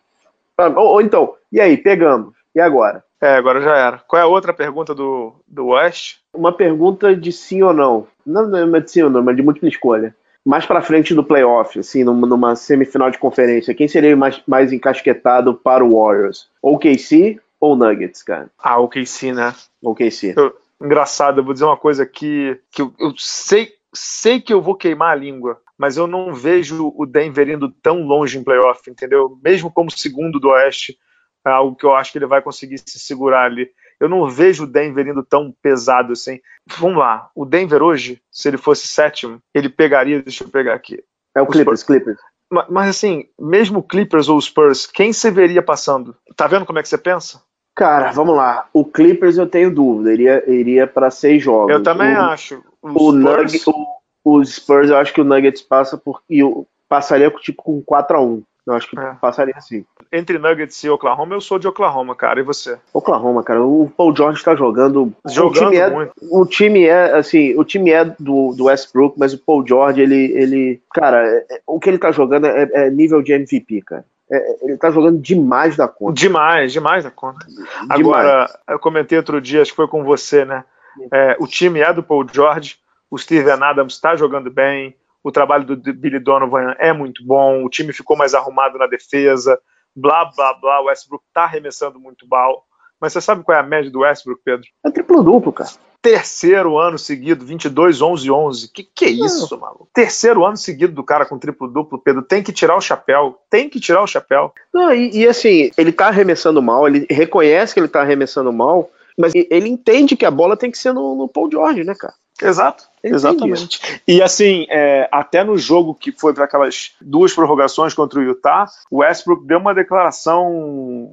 Ou, ou então, e aí, pegamos. E agora? É, agora já era. Qual é a outra pergunta do, do West? Uma pergunta de sim ou não. Não, não é de sim ou não, mas de múltipla escolha mais para frente do playoff, assim, numa semifinal de conferência, quem seria mais, mais encasquetado para o Warriors? Ou KC ou Nuggets, cara? Ah, o KC, né? O KC. Eu, engraçado, eu vou dizer uma coisa aqui que eu, eu sei, sei que eu vou queimar a língua, mas eu não vejo o Denver indo tão longe em playoff, entendeu? Mesmo como segundo do Oeste, é algo que eu acho que ele vai conseguir se segurar ali. Eu não vejo o Denver indo tão pesado assim. Vamos lá, o Denver hoje, se ele fosse sétimo, ele pegaria, deixa eu pegar aqui. É o Clippers, Clippers. Mas, mas assim, mesmo Clippers ou Spurs, quem você veria passando? Tá vendo como é que você pensa? Cara, vamos lá. O Clippers eu tenho dúvida, iria, iria para seis jogos. Eu também o, acho. O, Spurs... o, o, Spurs, eu acho que o Nuggets passa por. E eu passaria tipo com 4 a 1 eu acho que é. passaria assim. Entre Nuggets e Oklahoma, eu sou de Oklahoma, cara. E você? Oklahoma, cara. O Paul George tá jogando. Jogando o time é, muito. O time é, assim, o time é do, do Westbrook, mas o Paul George, ele. ele cara, é, é o que ele tá jogando é, é nível de MVP, cara. É, ele tá jogando demais da conta. Demais, demais da conta. Demais. Agora, eu comentei outro dia, acho que foi com você, né? É, o time é do Paul George, o Steven Adams está jogando bem, o trabalho do Billy Donovan é muito bom, o time ficou mais arrumado na defesa, blá, blá, blá, o Westbrook tá arremessando muito mal. Mas você sabe qual é a média do Westbrook, Pedro? É triplo-duplo, cara. Terceiro ano seguido, 22, 11, 11. Que que é isso, Não. maluco? Terceiro ano seguido do cara com triplo-duplo, Pedro. Tem que tirar o chapéu. Tem que tirar o chapéu. Não, e, e assim, ele tá arremessando mal, ele reconhece que ele tá arremessando mal, mas ele entende que a bola tem que ser no, no Paul George, né, cara? Exato. Exatamente. E assim, é, até no jogo que foi para aquelas duas prorrogações contra o Utah, o Westbrook deu uma declaração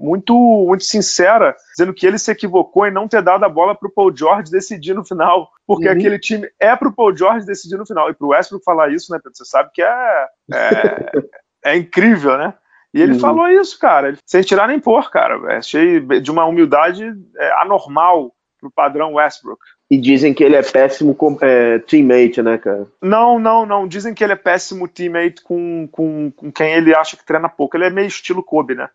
muito, muito sincera, dizendo que ele se equivocou em não ter dado a bola para o Paul George decidir no final, porque uhum. aquele time é para o Paul George decidir no final. E para o Westbrook falar isso, né, Pedro? Você sabe que é, é, *laughs* é incrível, né? E ele uhum. falou isso, cara, sem tirar nem pôr, cara. Achei de uma humildade é, anormal pro padrão Westbrook. E dizem que ele é péssimo com, é, teammate, né, cara? Não, não, não. Dizem que ele é péssimo teammate com, com, com quem ele acha que treina pouco. Ele é meio estilo Kobe, né?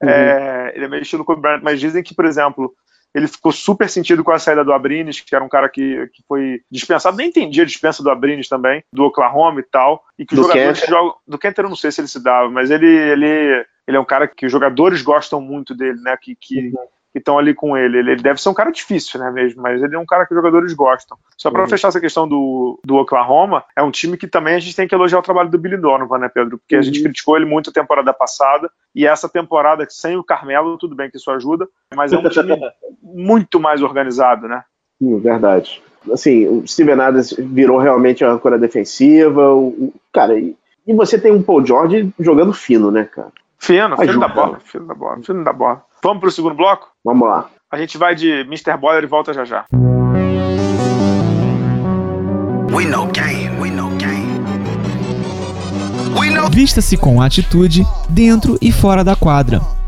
Uhum. É, ele é meio estilo Kobe Bryant, mas dizem que, por exemplo, ele ficou super sentido com a saída do Abrines, que era um cara que, que foi dispensado, nem entendia a dispensa do Abrines também, do Oklahoma e tal, e que do os jogadores Kenter. jogam. Do Kenter eu não sei se ele se dava, mas ele, ele, ele é um cara que os jogadores gostam muito dele, né? Que, que, uhum que estão ali com ele. ele. deve ser um cara difícil, né, mesmo, mas ele é um cara que os jogadores gostam. Só para uhum. fechar essa questão do, do Oklahoma, é um time que também a gente tem que elogiar o trabalho do Billy Donovan, né, Pedro? Porque uhum. a gente uhum. criticou ele muito a temporada passada, e essa temporada sem o Carmelo, tudo bem que isso ajuda, mas é um time *laughs* muito mais organizado, né? Verdade. Assim, o Steven Adams virou realmente a âncora defensiva, o, cara, e, e você tem um Paul George jogando fino, né, cara? Fino, fino da bola, fino da bola, fino da bola. Vamos pro segundo bloco? Vamos lá. A gente vai de Mr. Boiler e volta já já. We know game, we know game. Vista-se com atitude dentro e fora da quadra.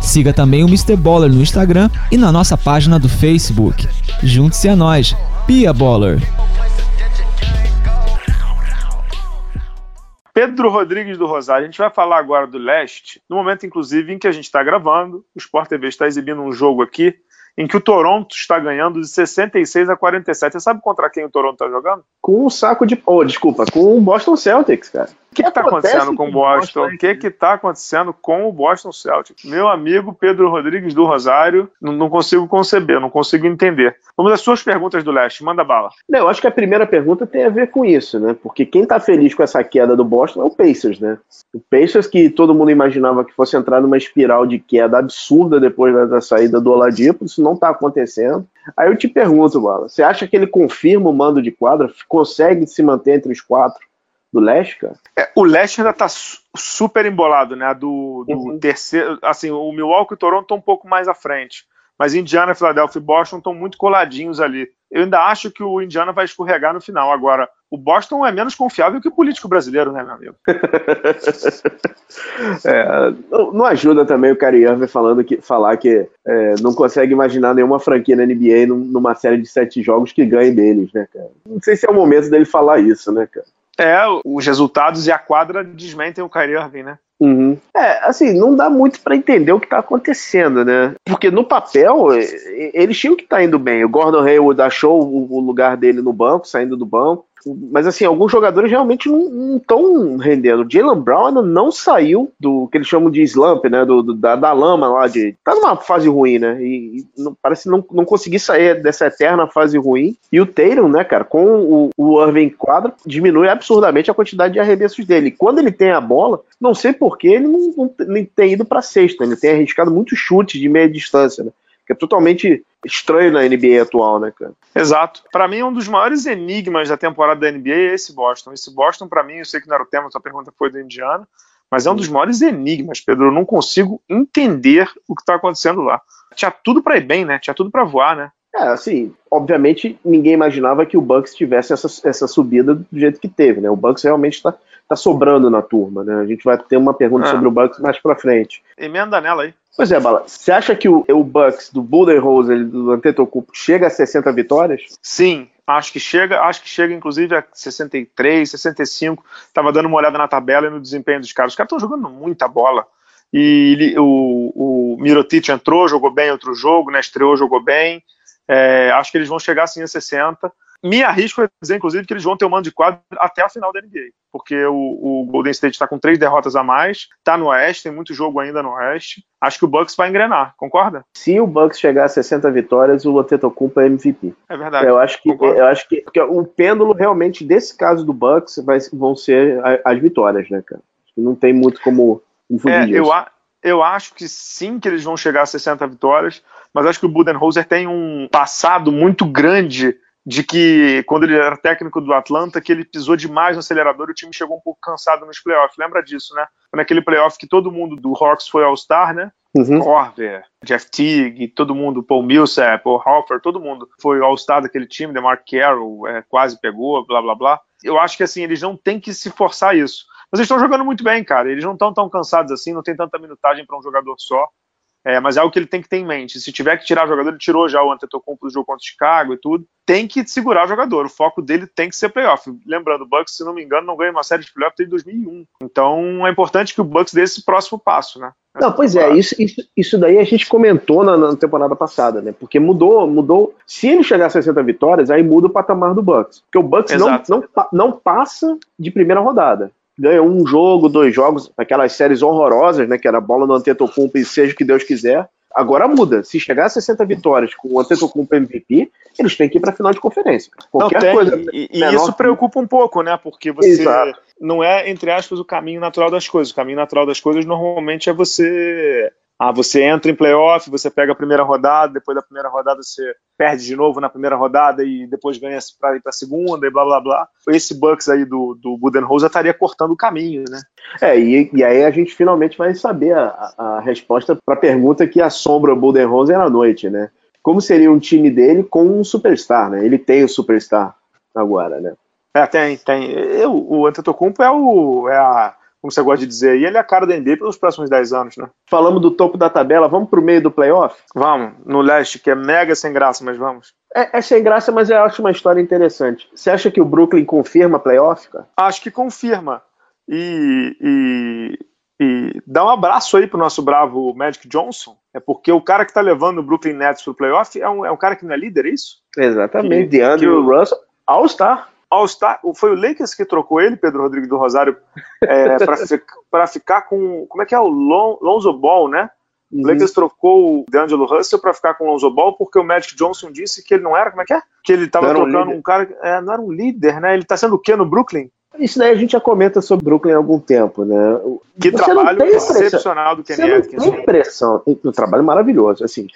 Siga também o Mr. Baller no Instagram e na nossa página do Facebook. Junte-se a nós, Pia Baller. Pedro Rodrigues do Rosário. A gente vai falar agora do leste, no momento, inclusive, em que a gente está gravando. O Sport TV está exibindo um jogo aqui em que o Toronto está ganhando de 66 a 47. Você sabe contra quem o Toronto está jogando? Com um saco de. Oh, desculpa, com o Boston Celtics, cara. O que está acontecendo com o Boston? O que está acontecendo com o Boston Celtics? Meu amigo Pedro Rodrigues do Rosário, não, não, consigo conceber, não consigo entender. Vamos às suas perguntas do leste, manda bala. Não, eu acho que a primeira pergunta tem a ver com isso, né? Porque quem está feliz com essa queda do Boston é o Pacers, né? O Pacers que todo mundo imaginava que fosse entrar numa espiral de queda absurda depois da, da saída do Oladipo, isso não está acontecendo. Aí eu te pergunto, Bala, você acha que ele confirma o mando de quadra, consegue se manter entre os quatro? Do leste, cara? É, o leste ainda tá super embolado, né? Do, do uhum. terceiro. Assim, o Milwaukee e o Toronto estão um pouco mais à frente. Mas Indiana, Philadelphia e Boston estão muito coladinhos ali. Eu ainda acho que o Indiana vai escorregar no final. Agora, o Boston é menos confiável que o político brasileiro, né, meu amigo? *laughs* é, não ajuda também o Kyrie Irving falando que, falar que é, não consegue imaginar nenhuma franquia na NBA numa série de sete jogos que ganhe deles, né, cara? Não sei se é o momento dele falar isso, né, cara? É, os resultados e a quadra desmentem o Kyrie Irving, né? Uhum. É, assim, não dá muito para entender o que tá acontecendo, né? Porque no papel, eles tinham que estar tá indo bem. O Gordon Hayward achou o lugar dele no banco, saindo do banco. Mas assim, alguns jogadores realmente não estão rendendo. Jalen Brown não saiu do que eles chamam de slump, né? Do, do da, da, lama lá, de. Tá numa fase ruim, né? E, e não, parece não, não conseguir sair dessa eterna fase ruim. E o Taylor, né, cara, com o, o Irving quadro, diminui absurdamente a quantidade de arremessos dele. Quando ele tem a bola, não sei porquê, ele não, não, não tem ido pra sexta. Ele tem arriscado muitos chutes de meia distância, né? que é totalmente estranho na NBA atual, né, cara? Exato. Para mim, um dos maiores enigmas da temporada da NBA é esse Boston. Esse Boston, para mim, eu sei que não era o tema, sua pergunta foi do Indiana, mas é um dos maiores enigmas, Pedro. Eu não consigo entender o que está acontecendo lá. Tinha tudo para ir bem, né? Tinha tudo para voar, né? É, assim, obviamente ninguém imaginava que o Bucks tivesse essa, essa subida do jeito que teve, né? O Bucks realmente está tá sobrando na turma, né? A gente vai ter uma pergunta ah. sobre o Bucks mais para frente. Emenda nela aí. Pois é, Bala. Você acha que o, o Bucks do Budenholzer do Antetokounmpo chega a 60 vitórias? Sim, acho que chega, acho que chega inclusive a 63, 65. Tava dando uma olhada na tabela e no desempenho dos caras. Os caras estão jogando muita bola. E ele, o, o Mirotic entrou, jogou bem outro jogo, né? Estreou, jogou bem. É, acho que eles vão chegar assim a 60 me arrisco a dizer, inclusive, que eles vão ter o um mando de quadro até a final da NBA, porque o, o Golden State está com três derrotas a mais, está no Oeste, tem muito jogo ainda no Oeste. Acho que o Bucks vai engrenar, concorda? Se o Bucks chegar a 60 vitórias, o Antetokounmpo é MVP. É verdade. Eu acho que, eu acho que o pêndulo realmente desse caso do Bucks vai, vão ser as vitórias, né, cara? Não tem muito como, fugir é, disso. Eu, eu acho que sim que eles vão chegar a 60 vitórias, mas acho que o Budenholzer tem um passado muito grande de que quando ele era técnico do Atlanta, que ele pisou demais no acelerador e o time chegou um pouco cansado nos playoffs. Lembra disso, né? Naquele playoff que todo mundo do Hawks foi All-Star, né? Uhum. Corver, Jeff Teague, todo mundo, Paul Millsap, Paul Halford, todo mundo foi All-Star daquele time, DeMar Carroll é, quase pegou, blá blá blá. Eu acho que assim, eles não têm que se forçar isso. Mas eles estão jogando muito bem, cara. Eles não estão tão cansados assim, não tem tanta minutagem para um jogador só. É, mas é algo que ele tem que ter em mente. Se tiver que tirar o jogador, ele tirou já o Antetokounmpo do jogo contra o Chicago e tudo. Tem que segurar o jogador. O foco dele tem que ser playoff. Lembrando, o Bucks, se não me engano, não ganha uma série de playoff desde 2001. Então é importante que o Bucks dê esse próximo passo, né? Não, pois é, isso, isso, isso daí a gente comentou na, na, temporada passada, né? Porque mudou, mudou. Se ele chegar a 60 vitórias, aí muda o patamar do Bucks. Porque o Bucks não, não, não passa de primeira rodada ganha um jogo, dois jogos, aquelas séries horrorosas, né? Que era bola no Antetokounmpo e seja o que Deus quiser. Agora muda. Se chegar a 60 vitórias com o Antetokounmpo MVP, eles têm que ir para a final de conferência. Qualquer não, coisa. E, e isso preocupa um pouco, né? Porque você Exato. não é, entre aspas, o caminho natural das coisas. O caminho natural das coisas normalmente é você ah, você entra em playoff, você pega a primeira rodada, depois da primeira rodada você perde de novo na primeira rodada e depois ganha para ir para a segunda e blá blá blá. Esse Bucks aí do, do Budenholzer estaria cortando o caminho, né? É, e, e aí a gente finalmente vai saber a, a resposta para a pergunta que assombra o Budenholzer na noite, né? Como seria um time dele com um superstar, né? Ele tem o superstar agora, né? É, tem, tem. Eu, o Antetokounmpo é, o, é a como você gosta de dizer, e ele é a cara da NBA pelos próximos 10 anos, né? Falamos do topo da tabela, vamos pro meio do playoff? Vamos, no leste, que é mega sem graça, mas vamos. É, é sem graça, mas eu acho uma história interessante. Você acha que o Brooklyn confirma playoff, cara? Acho que confirma. E, e E dá um abraço aí pro nosso bravo Magic Johnson. É porque o cara que tá levando o Brooklyn Nets pro playoff é um, é um cara que não é líder, é isso? Exatamente. DeAndre Russell, All-Star. All-Star. Foi o Lakers que trocou ele, Pedro Rodrigues do Rosário, é, *laughs* para ficar com. Como é que é? O Lon, Lonzo Ball, né? Uhum. O Lakers trocou o DeAngelo Russell para ficar com o Lonzo Ball porque o Magic Johnson disse que ele não era, como é que é? Que ele tava trocando um, um cara, é, não era um líder, né? Ele tá sendo o quê no Brooklyn? Isso daí a gente já comenta sobre Brooklyn há algum tempo, né? Que Você trabalho excepcional do Kenny Atkins. Tem impressão, um trabalho maravilhoso. Assim,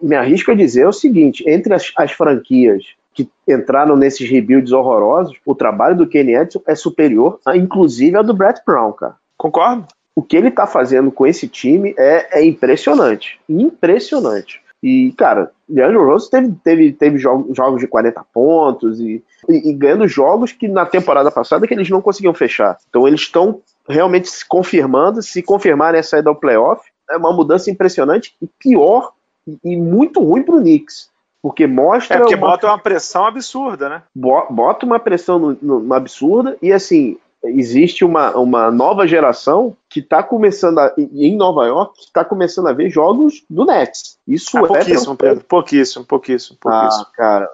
me arrisco a dizer o seguinte: entre as, as franquias que entraram nesses rebuilds horrorosos, o trabalho do Kenny Edson é superior, a, inclusive, ao do Brett Brown, cara. Concordo. O que ele tá fazendo com esse time é, é impressionante. Impressionante. E, cara, Leandro Rose teve, teve, teve jogos, jogos de 40 pontos e, e, e, ganhando jogos que na temporada passada que eles não conseguiam fechar. Então eles estão realmente se confirmando, se confirmarem a saída ao playoff, é uma mudança impressionante e pior e, e muito ruim para o Knicks. Porque mostra. É porque uma, bota uma pressão absurda, né? Bota uma pressão no, no, absurda e assim, existe uma, uma nova geração que está começando a, em Nova York, está começando a ver jogos do Nets. Isso ah, é pouquíssimo, Pedro, pouquíssimo, pouquíssimo, pouquíssimo. Ah, cara,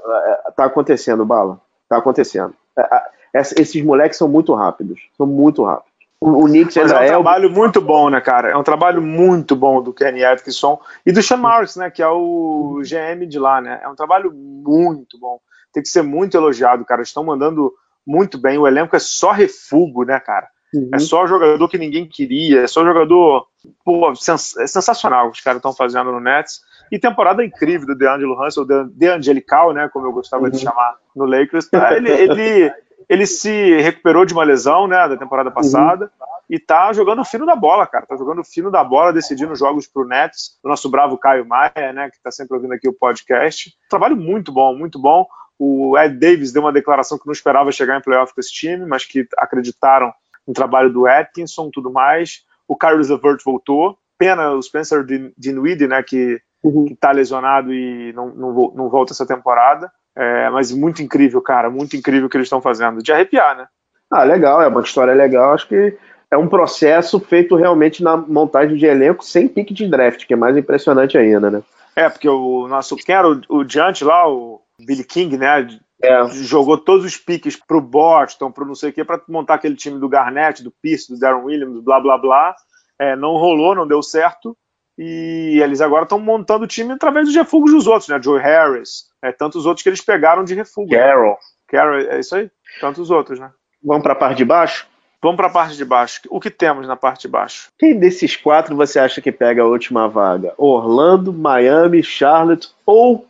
é, tá acontecendo, bala, tá acontecendo. É, esses moleques são muito rápidos, são muito rápidos. O, o Knicks Mas é um trabalho o... muito bom, né, cara? É um trabalho muito bom do Kenny Atkinson e do Sean Marks, né, que é o GM de lá, né? É um trabalho muito bom. Tem que ser muito elogiado, cara. Estão mandando muito bem. O elenco é só refugo, né, cara? Uhum. É só jogador que ninguém queria, é só jogador pô, sens é sensacional que os caras estão fazendo no Nets. E temporada incrível do DeAngelo Russell, de Angelical, né, como eu gostava uhum. de chamar no Lakers. Tá? Ele, ele, ele, se recuperou de uma lesão, né, da temporada passada. Uhum. E tá jogando fino da bola, cara. Tá jogando fino da bola, decidindo jogos pro Nets. O nosso bravo Caio Maia, né, que tá sempre ouvindo aqui o podcast. Trabalho muito bom, muito bom. O Ed Davis deu uma declaração que não esperava chegar em playoff com esse time, mas que acreditaram no trabalho do Atkinson tudo mais. O Carlos Levert voltou. Pena o Spencer Dinwiddie, né, que uhum. está lesionado e não, não, não, volta essa temporada. É, mas muito incrível, cara, muito incrível o que eles estão fazendo. De arrepiar, né? Ah, legal, é uma história legal. Acho que é um processo feito realmente na montagem de elenco sem pique de draft, que é mais impressionante ainda, né? É, porque o nosso. Quem era o, o Diante lá, o Billy King, né? É. Jogou todos os piques pro Boston, pro não sei o quê, para montar aquele time do Garnett, do Pierce, do Darren Williams, blá blá blá. É, não rolou, não deu certo. E eles agora estão montando o time através dos refugos dos outros, né? Joe Harris, é, tantos outros que eles pegaram de refúgio. Carroll. Carroll, é isso aí. Tantos outros, né? Vamos para a parte de baixo? Vamos para a parte de baixo. O que temos na parte de baixo? Quem desses quatro você acha que pega a última vaga? Orlando, Miami, Charlotte ou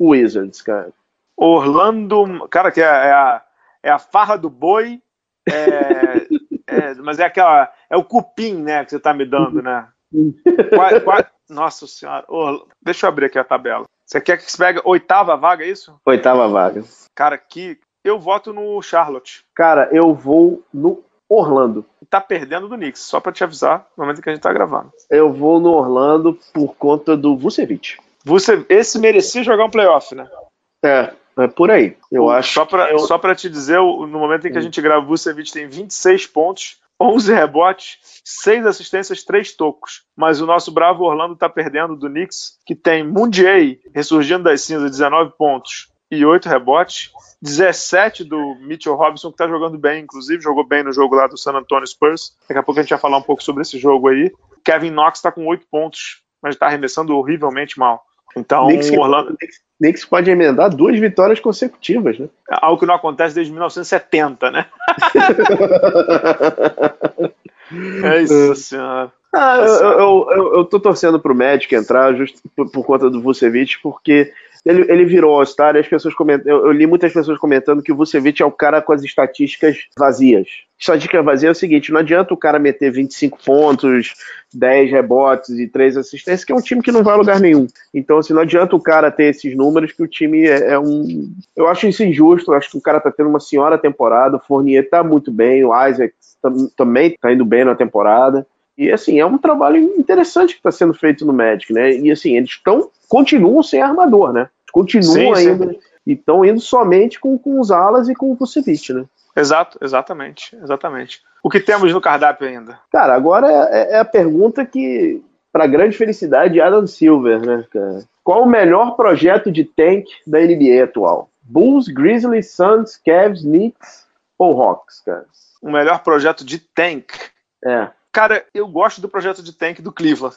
Wizards, cara? Orlando, cara, que é, é, a, é a farra do boi, é, é, mas é aquela. É o cupim, né, que você tá me dando, né? *laughs* Qua, qua, nossa senhora. Oh, deixa eu abrir aqui a tabela. Você quer que você pegue oitava vaga, é isso? Oitava vaga. Cara, que. Eu voto no Charlotte. Cara, eu vou no Orlando. Tá perdendo do Knicks, só para te avisar no momento que a gente tá gravando. Eu vou no Orlando por conta do Vucevic. Esse merecia jogar um playoff, né? É, é por aí. Eu acho. Só para eu... só pra te dizer, no momento em que a gente grava, o Vucevic tem 26 pontos, 11 rebotes, 6 assistências, 3 tocos. Mas o nosso bravo Orlando tá perdendo do Knicks, que tem Mundiei ressurgindo das cinzas, 19 pontos e 8 rebotes. 17 do Mitchell Robinson, que tá jogando bem, inclusive, jogou bem no jogo lá do San Antonio Spurs. Daqui a pouco a gente vai falar um pouco sobre esse jogo aí. Kevin Knox tá com 8 pontos, mas tá arremessando horrivelmente mal. Então, Knicks, Orlando. Knicks pode emendar duas vitórias consecutivas, né? Algo que não acontece desde 1970, né? *laughs* é isso, senhora. Ah, eu, eu, eu, eu, tô torcendo pro Magic entrar justo por, por conta do Vucevic, porque ele, ele virou All-Star e as pessoas comentam. Eu, eu, li muitas pessoas comentando que o Vucevic é o cara com as estatísticas vazias. Estatística vazia é o seguinte: não adianta o cara meter 25 pontos, 10 rebotes e 3 assistências, que é um time que não vai a lugar nenhum. Então, assim, não adianta o cara ter esses números, que o time é, é um. Eu acho isso injusto, eu acho que o cara tá tendo uma senhora temporada, o Fournier tá muito bem, o Isaac tam, também tá indo bem na temporada. E assim, é um trabalho interessante que está sendo feito no Magic, né? E assim, eles estão continuam sem armador, né? Continuam sim, ainda. Sim. E estão indo somente com, com os alas e com o Vucevic, né? Exato, exatamente, exatamente. O que temos no cardápio ainda? Cara, agora é, é a pergunta que, para grande felicidade de Adam Silver, né, cara? Qual o melhor projeto de tank da NBA atual? Bulls, Grizzlies, Suns, Cavs, Knicks ou Hawks, cara? O melhor projeto de tank? É. Cara, eu gosto do projeto de tank do Cleveland.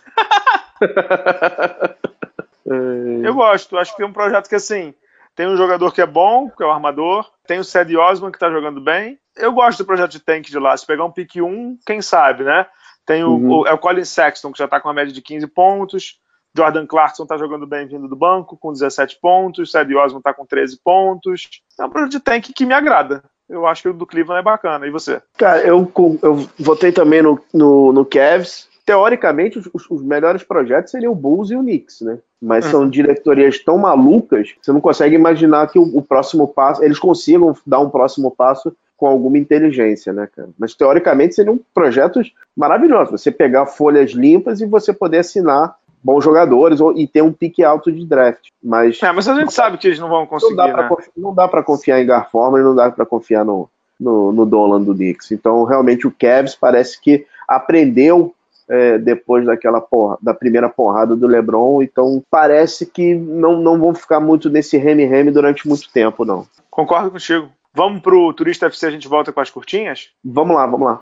*laughs* eu gosto, acho que é um projeto que assim tem um jogador que é bom, que é o armador, tem o Cedi Osman que tá jogando bem. Eu gosto do projeto de tank de lá. Se pegar um pick 1, quem sabe, né? Tem o, uhum. o, é o Colin Sexton, que já tá com uma média de 15 pontos. Jordan Clarkson tá jogando bem vindo do banco, com 17 pontos. Cedi Osman tá com 13 pontos. É um projeto de tank que me agrada. Eu acho que o do Cleveland é bacana. E você? Cara, eu, eu votei também no, no, no Cavs teoricamente, os, os, melhores projetos seriam o Bulls e o Knicks, né? Mas uhum. são diretorias tão malucas, você não consegue imaginar que o, o, próximo passo, eles consigam dar um próximo passo com alguma inteligência, né, cara? Mas teoricamente seriam projetos maravilhosos. Você pegar folhas limpas e você poder assinar bons jogadores e ter um pique alto de draft. Mas, é, mas a gente sabe que eles não vão conseguir. Não dá né? não dá para confiar em Garforma e não dá para confiar no, no, no Dolan do Knicks. Então, realmente, o Cavs parece que aprendeu é, depois daquela porra, da primeira porrada do LeBron, então parece que não, não vão ficar muito nesse reme-reme durante muito tempo, não. Concordo contigo. Vamos pro Turista FC, a gente volta com as curtinhas? Vamos lá, vamos lá.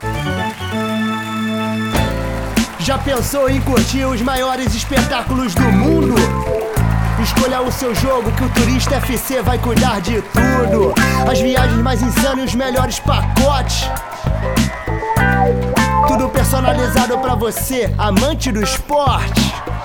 Já pensou em curtir os maiores espetáculos do mundo? Escolha o seu jogo que o Turista FC vai cuidar de tudo. As viagens mais insanas e os melhores pacotes. Tudo personalizado para você, amante do esporte.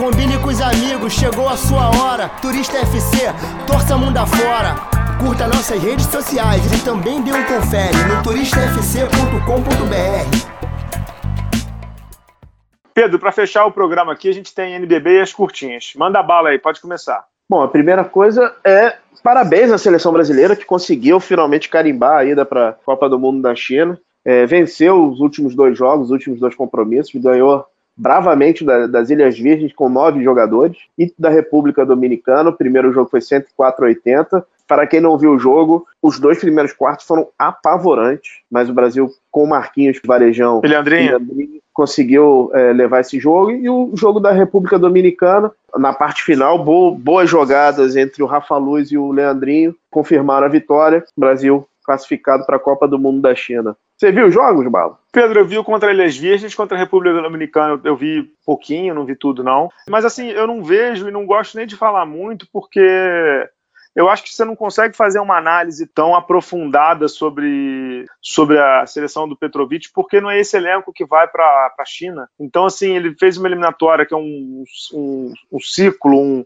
Combine com os amigos, chegou a sua hora. Turista FC, torça mundo afora. Curta nossas redes sociais e também dê um confere no turistafc.com.br. Pedro, para fechar o programa aqui, a gente tem NBB e as curtinhas. Manda bala aí, pode começar. Bom, a primeira coisa é parabéns à seleção brasileira que conseguiu finalmente carimbar a ida para a Copa do Mundo da China. É, venceu os últimos dois jogos, os últimos dois compromissos, ganhou bravamente da, das Ilhas Virgens com nove jogadores e da República Dominicana. O primeiro jogo foi 104 a 80. Para quem não viu o jogo, os dois primeiros quartos foram apavorantes, mas o Brasil com Marquinhos, Varejão Leandrinho, conseguiu é, levar esse jogo. E o jogo da República Dominicana, na parte final, bo boas jogadas entre o Rafa Luz e o Leandrinho confirmaram a vitória. O Brasil classificado para a Copa do Mundo da China. Você viu os jogos, Balo? Pedro, eu vi contra Ilhas Virgens, contra a República Dominicana, eu vi pouquinho, não vi tudo não. Mas assim, eu não vejo e não gosto nem de falar muito, porque eu acho que você não consegue fazer uma análise tão aprofundada sobre, sobre a seleção do Petrovic, porque não é esse elenco que vai para a China. Então, assim, ele fez uma eliminatória que é um, um, um ciclo, um,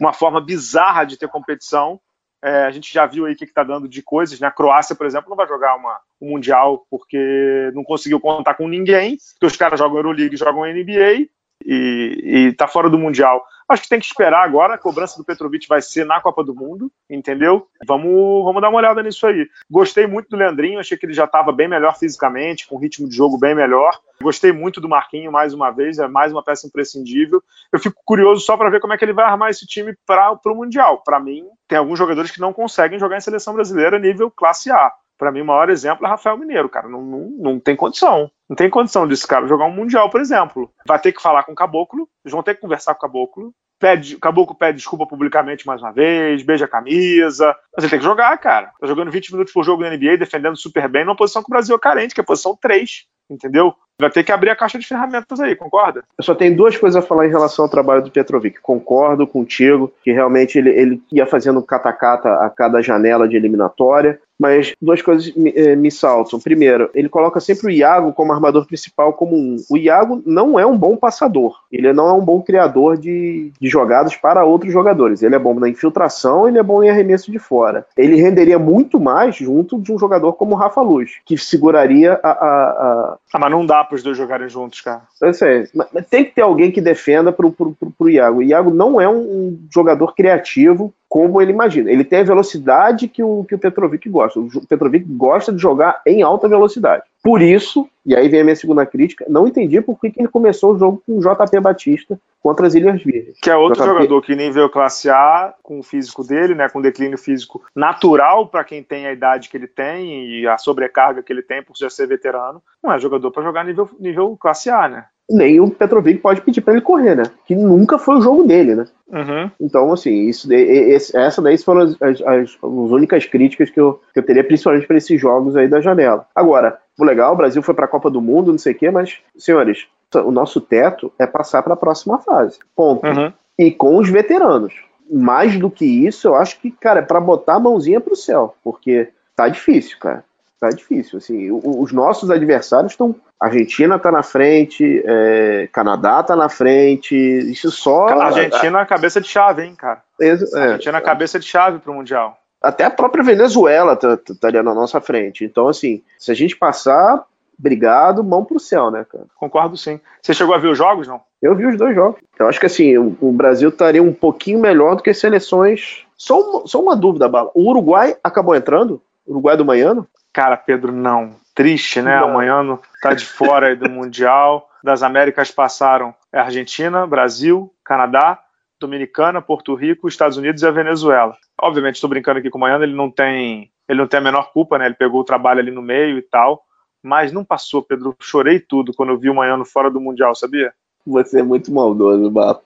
uma forma bizarra de ter competição. É, a gente já viu aí o que está dando de coisas. Né? A Croácia, por exemplo, não vai jogar uma, um Mundial porque não conseguiu contar com ninguém, porque os caras jogam Euroleague e jogam NBA e está fora do Mundial. Acho que tem que esperar agora. A cobrança do Petrovic vai ser na Copa do Mundo, entendeu? Vamos, vamos dar uma olhada nisso aí. Gostei muito do Leandrinho, achei que ele já estava bem melhor fisicamente, com ritmo de jogo bem melhor. Gostei muito do Marquinho mais uma vez, é mais uma peça imprescindível. Eu fico curioso só para ver como é que ele vai armar esse time para o Mundial. Para mim, tem alguns jogadores que não conseguem jogar em seleção brasileira nível classe A. Para mim, o maior exemplo é Rafael Mineiro, cara. Não, não, não tem condição. Não tem condição desse cara jogar um Mundial, por exemplo. Vai ter que falar com o Caboclo, eles vão ter que conversar com o Caboclo. Pede, o Caboclo pede desculpa publicamente mais uma vez, beija a camisa. Mas ele tem que jogar, cara. Tá jogando 20 minutos por jogo na NBA, defendendo super bem, numa posição que o Brasil é carente, que é a posição 3, entendeu? Vai ter que abrir a caixa de ferramentas aí, concorda? Eu só tenho duas coisas a falar em relação ao trabalho do Petrovic. Concordo contigo que realmente ele, ele ia fazendo catacata a cada janela de eliminatória. Mas duas coisas me, eh, me, saltam. Primeiro, ele coloca sempre o Iago como armador principal como um. O Iago não é um bom passador. Ele não é um bom criador de, de jogadas para outros jogadores. Ele é bom na infiltração, ele é bom em arremesso de fora. Ele renderia muito mais junto de um jogador como o Rafa Luz, que seguraria a. a, a... Ah, mas não dá para os dois jogarem juntos, cara. Eu sei. Mas tem que ter alguém que defenda pro, pro, pro Iago. O Iago não é um jogador criativo como ele imagina. Ele tem a velocidade que o, que o Petrovic gosta. O Petrovic gosta de jogar em alta velocidade. Por isso, e aí vem a minha segunda crítica, não entendi por que, que ele começou o jogo com o JP Batista contra as Ilhas Virgens. Que é outro JP... jogador que nível classe A, com o físico dele, né, com declínio físico natural para quem tem a idade que ele tem e a sobrecarga que ele tem por já ser veterano. Não é jogador para jogar nível, nível classe A, né? Nem o Petrovic pode pedir para ele correr, né? Que nunca foi o jogo dele, né? Uhum. Então, assim, isso, esse, essa daí foram as, as, as, únicas críticas que eu, que eu teria, principalmente para esses jogos aí da janela. Agora, o legal, o Brasil foi para a Copa do Mundo, não sei o quê, mas, senhores, o nosso teto é passar para a próxima fase. Ponto. Uhum. E com os veteranos. Mais do que isso, eu acho que, cara, é para botar a mãozinha pro céu, porque tá difícil, cara. Tá difícil. Assim, os nossos adversários estão Argentina está na frente, é, Canadá está na frente, isso só. A Argentina é cabeça de chave, hein, cara? É, a Argentina é cabeça de chave para o Mundial. Até a própria Venezuela estaria na nossa frente. Então, assim, se a gente passar, obrigado, mão pro céu, né, cara? Concordo sim. Você chegou a ver os jogos, não? Eu vi os dois jogos. Eu acho que assim, o, o Brasil estaria um pouquinho melhor do que as seleções. Só uma, só uma dúvida, Bala. O Uruguai acabou entrando? O Uruguai do Manhano? Cara, Pedro, não. Triste, né? Não. Amanhã tá de fora do Mundial. Das Américas passaram a Argentina, Brasil, Canadá, Dominicana, Porto Rico, Estados Unidos e a Venezuela. Obviamente, estou brincando aqui com o Manhã, ele não tem, ele não tem a menor culpa, né? Ele pegou o trabalho ali no meio e tal, mas não passou, Pedro. Chorei tudo quando eu vi o Manhã fora do Mundial, sabia? Você é muito maldoso, Bapa.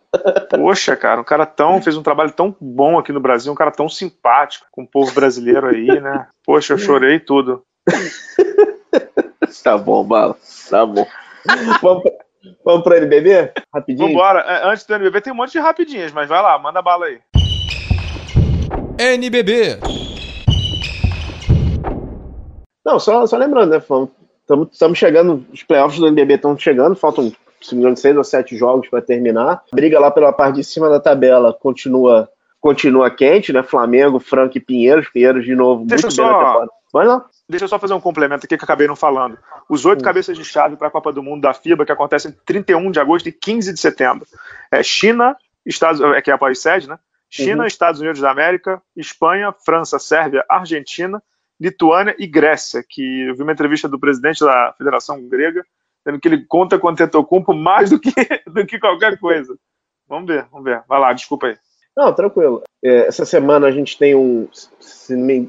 Poxa, cara, um cara tão fez um trabalho tão bom aqui no Brasil, um cara tão simpático com o povo brasileiro aí, né? Poxa, eu chorei tudo. tá bom, Bala. Tá bom. Vamos, vamos pro NBB? Rapidinho? Vambora. É, antes do NBB tem um monte de rapidinhas, mas vai lá, manda bala aí. NBB. Não, só, só lembrando, né? Estamos chegando, os playoffs do NBB estão chegando, faltam se não me engano, seis ou sete jogos para terminar. Briga lá pela parte de cima da tabela continua continua quente, né? Flamengo, Franco e Pinheiros. Pinheiros de novo. Deixa eu só. Vai lá. Deixa eu só fazer um complemento aqui que eu acabei não falando. Os oito hum. cabeças de chave para a Copa do Mundo da FIBA, que acontece em 31 de agosto e 15 de setembro. É China, Estados é que é a pós-sede, né? China, uhum. Estados Unidos da América, Espanha, França, Sérvia, Argentina, Lituânia e Grécia, que eu vi uma entrevista do presidente da Federação Grega, sendo que ele conta com o Tetocumpo mais do que, *laughs* do que qualquer coisa. Vamos ver, vamos ver. Vai lá, desculpa aí. Não, tranquilo. É, essa semana a gente tem um.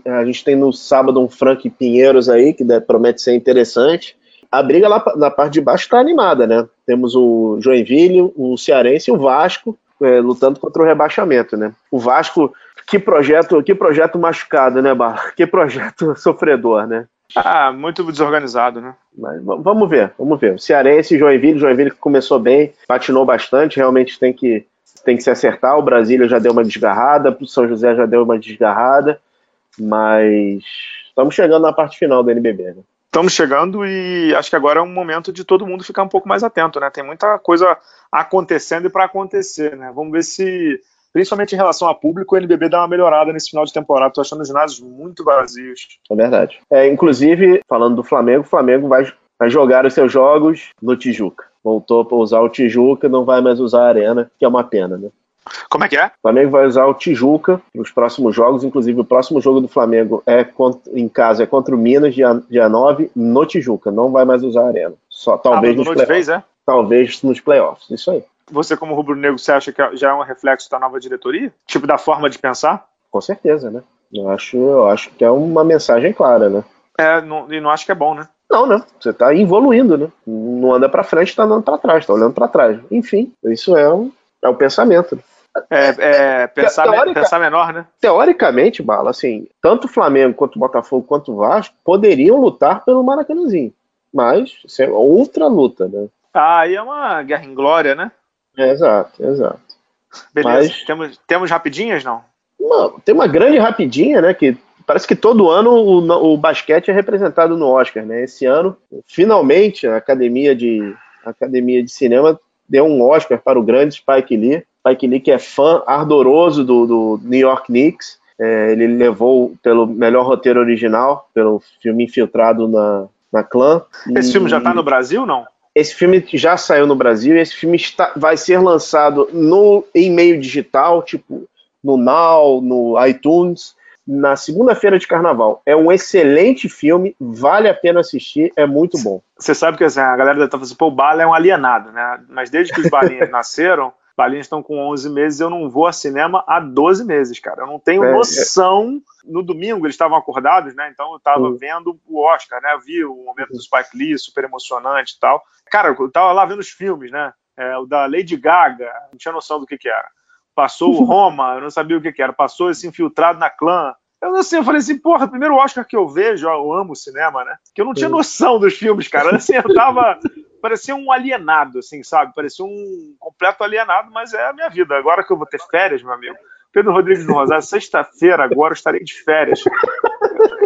A gente tem no sábado um Frank Pinheiros aí, que promete ser interessante. A briga lá na parte de baixo está animada, né? Temos o Joinville, o Cearense e o Vasco é, lutando contra o rebaixamento, né? O Vasco, que projeto, que projeto machucado, né, Bar? *laughs* Que projeto sofredor, né? Ah, muito desorganizado, né? Mas vamos ver, vamos ver. O Cearense, Joinville, Joinville que começou bem, patinou bastante, realmente tem que, tem que se acertar. O Brasília já deu uma desgarrada, o São José já deu uma desgarrada, mas estamos chegando na parte final do NBB, né? Estamos chegando e acho que agora é um momento de todo mundo ficar um pouco mais atento, né? Tem muita coisa acontecendo e para acontecer, né? Vamos ver se principalmente em relação a público, o NBB dá uma melhorada nesse final de temporada. Estou achando os ginásios muito vazios. É verdade. É, inclusive, falando do Flamengo, o Flamengo vai, vai jogar os seus jogos no Tijuca. Voltou para usar o Tijuca, não vai mais usar a Arena, que é uma pena, né? Como é que é? O Flamengo vai usar o Tijuca nos próximos jogos, inclusive o próximo jogo do Flamengo é contra, em casa é contra o Minas, dia, dia 9, no Tijuca. Não vai mais usar a Arena. Só talvez ah, nos playoffs. Vez, é? Talvez nos playoffs. Isso aí você, como rubro-negro, você acha que já é um reflexo da nova diretoria? Tipo, da forma de pensar? Com certeza, né? Eu acho, eu acho que é uma mensagem clara, né? É, não, e não acho que é bom, né? Não, né? Você tá evoluindo, né? Não anda para frente, tá andando para trás, tá olhando para trás. Enfim, isso é um, é um pensamento. É, é pensar, Teorica, pensar menor, né? Teoricamente, Bala, assim, tanto o Flamengo quanto o Botafogo quanto o Vasco poderiam lutar pelo Maracanãzinho. Mas isso é outra luta, né? Ah, aí é uma guerra em glória, né? Exato, exato. Beleza. Mas, temos, temos rapidinhas, não? Uma, tem uma grande rapidinha, né? Que parece que todo ano o, o, basquete é representado no Oscar, né? Esse ano, finalmente, a Academia de, a Academia de Cinema deu um Oscar para o grande Spike Lee. Spike Lee, que é fã ardoroso do, do New York Knicks. É, ele levou pelo melhor roteiro original, pelo filme Infiltrado na, na Clã. Esse e, filme já está no Brasil, não? Esse filme já saiu no Brasil e esse filme está, vai ser lançado no, em meio digital, tipo no Now, no iTunes, na segunda-feira de carnaval. É um excelente filme, vale a pena assistir, é muito bom. Você sabe que assim, a galera estar falando assim, pô, o Bala é um alienado, né? Mas desde que os balinhas *laughs* nasceram, balinhas estão com 11 meses, eu não vou a cinema há 12 meses, cara. Eu não tenho é, noção. É. No domingo eles estavam acordados, né? Então eu estava uhum. vendo o Oscar, né? Eu vi o momento do Spike Lee, super emocionante e tal. Cara, eu estava lá vendo os filmes, né? É, o da Lady Gaga, não tinha noção do que, que era. Passou o *laughs* Roma, eu não sabia o que, que era. Passou esse infiltrado na clã. Eu não sei, eu falei assim, porra, primeiro Oscar que eu vejo, eu amo o cinema, né? Que eu não tinha noção dos filmes, cara. Assim, eu tava. *laughs* Parecia um alienado, assim, sabe? Parecia um completo alienado, mas é a minha vida. Agora que eu vou ter férias, meu amigo. Pedro Rodrigues do Rosário, sexta-feira agora eu estarei de férias.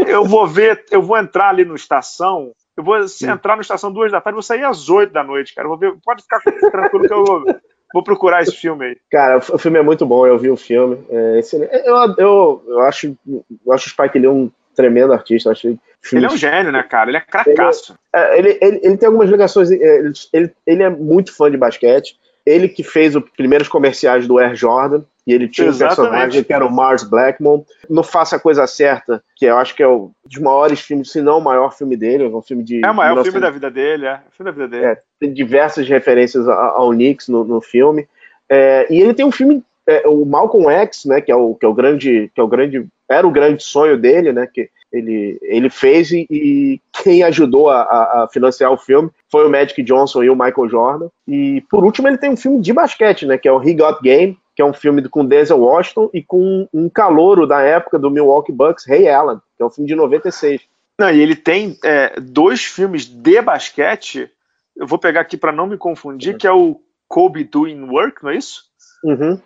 Eu vou ver, eu vou entrar ali no estação, eu vou entrar na estação duas da tarde, vou sair às oito da noite, cara. Vou ver, pode ficar tranquilo que eu vou, vou procurar esse filme aí. Cara, o filme é muito bom, eu vi o filme. É eu, eu, eu, acho, eu acho o Spike Lee um tremendo artista. Acho ele, ele é um gênio, né, cara? Ele é cracaço. Ele, ele, ele, ele, tem algumas ligações. Ele, ele, é muito fã de basquete. Ele que fez os primeiros comerciais do Air Jordan. E ele tinha Exatamente. um personagem que era o Mars Blackmon. No Faça a Coisa Certa, que eu acho que é um dos maiores filmes, se não o maior filme dele. É um filme de. É o maior 19... filme da vida dele, é. O filme da vida dele. É, tem diversas referências ao Knicks no, no filme. É, e ele tem um filme, é, o Malcolm X, né, que é o, que é o grande, que é o grande, era o grande sonho dele, né, que ele, ele fez e, e quem ajudou a, a, financiar o filme foi o Magic Johnson e o Michael Jordan. E por último ele tem um filme de basquete, né, que é o He Got Game, que é um filme com Denzel Washington e com um calouro da época do Milwaukee Bucks, Ray Allen, que é um filme de 96. Não, e ele tem é, dois filmes de basquete. Eu vou pegar aqui para não me confundir, uhum. que é o Kobe Doing Work, não é isso? Uhum.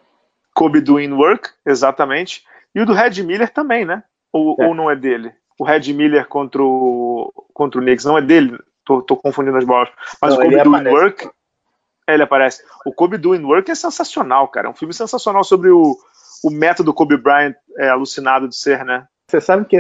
Kobe Doing Work, exatamente. E o do Red Miller também, né? Ou, é. ou não é dele? O Red Miller contra o, contra o Knicks não é dele? Tô, tô confundindo as bolas. Mas não, o Kobe Doing aparece. Work, ele aparece. O Kobe Doing Work é sensacional, cara. É um filme sensacional sobre o, o método Kobe Bryant é, alucinado de ser, né? Você sabe que.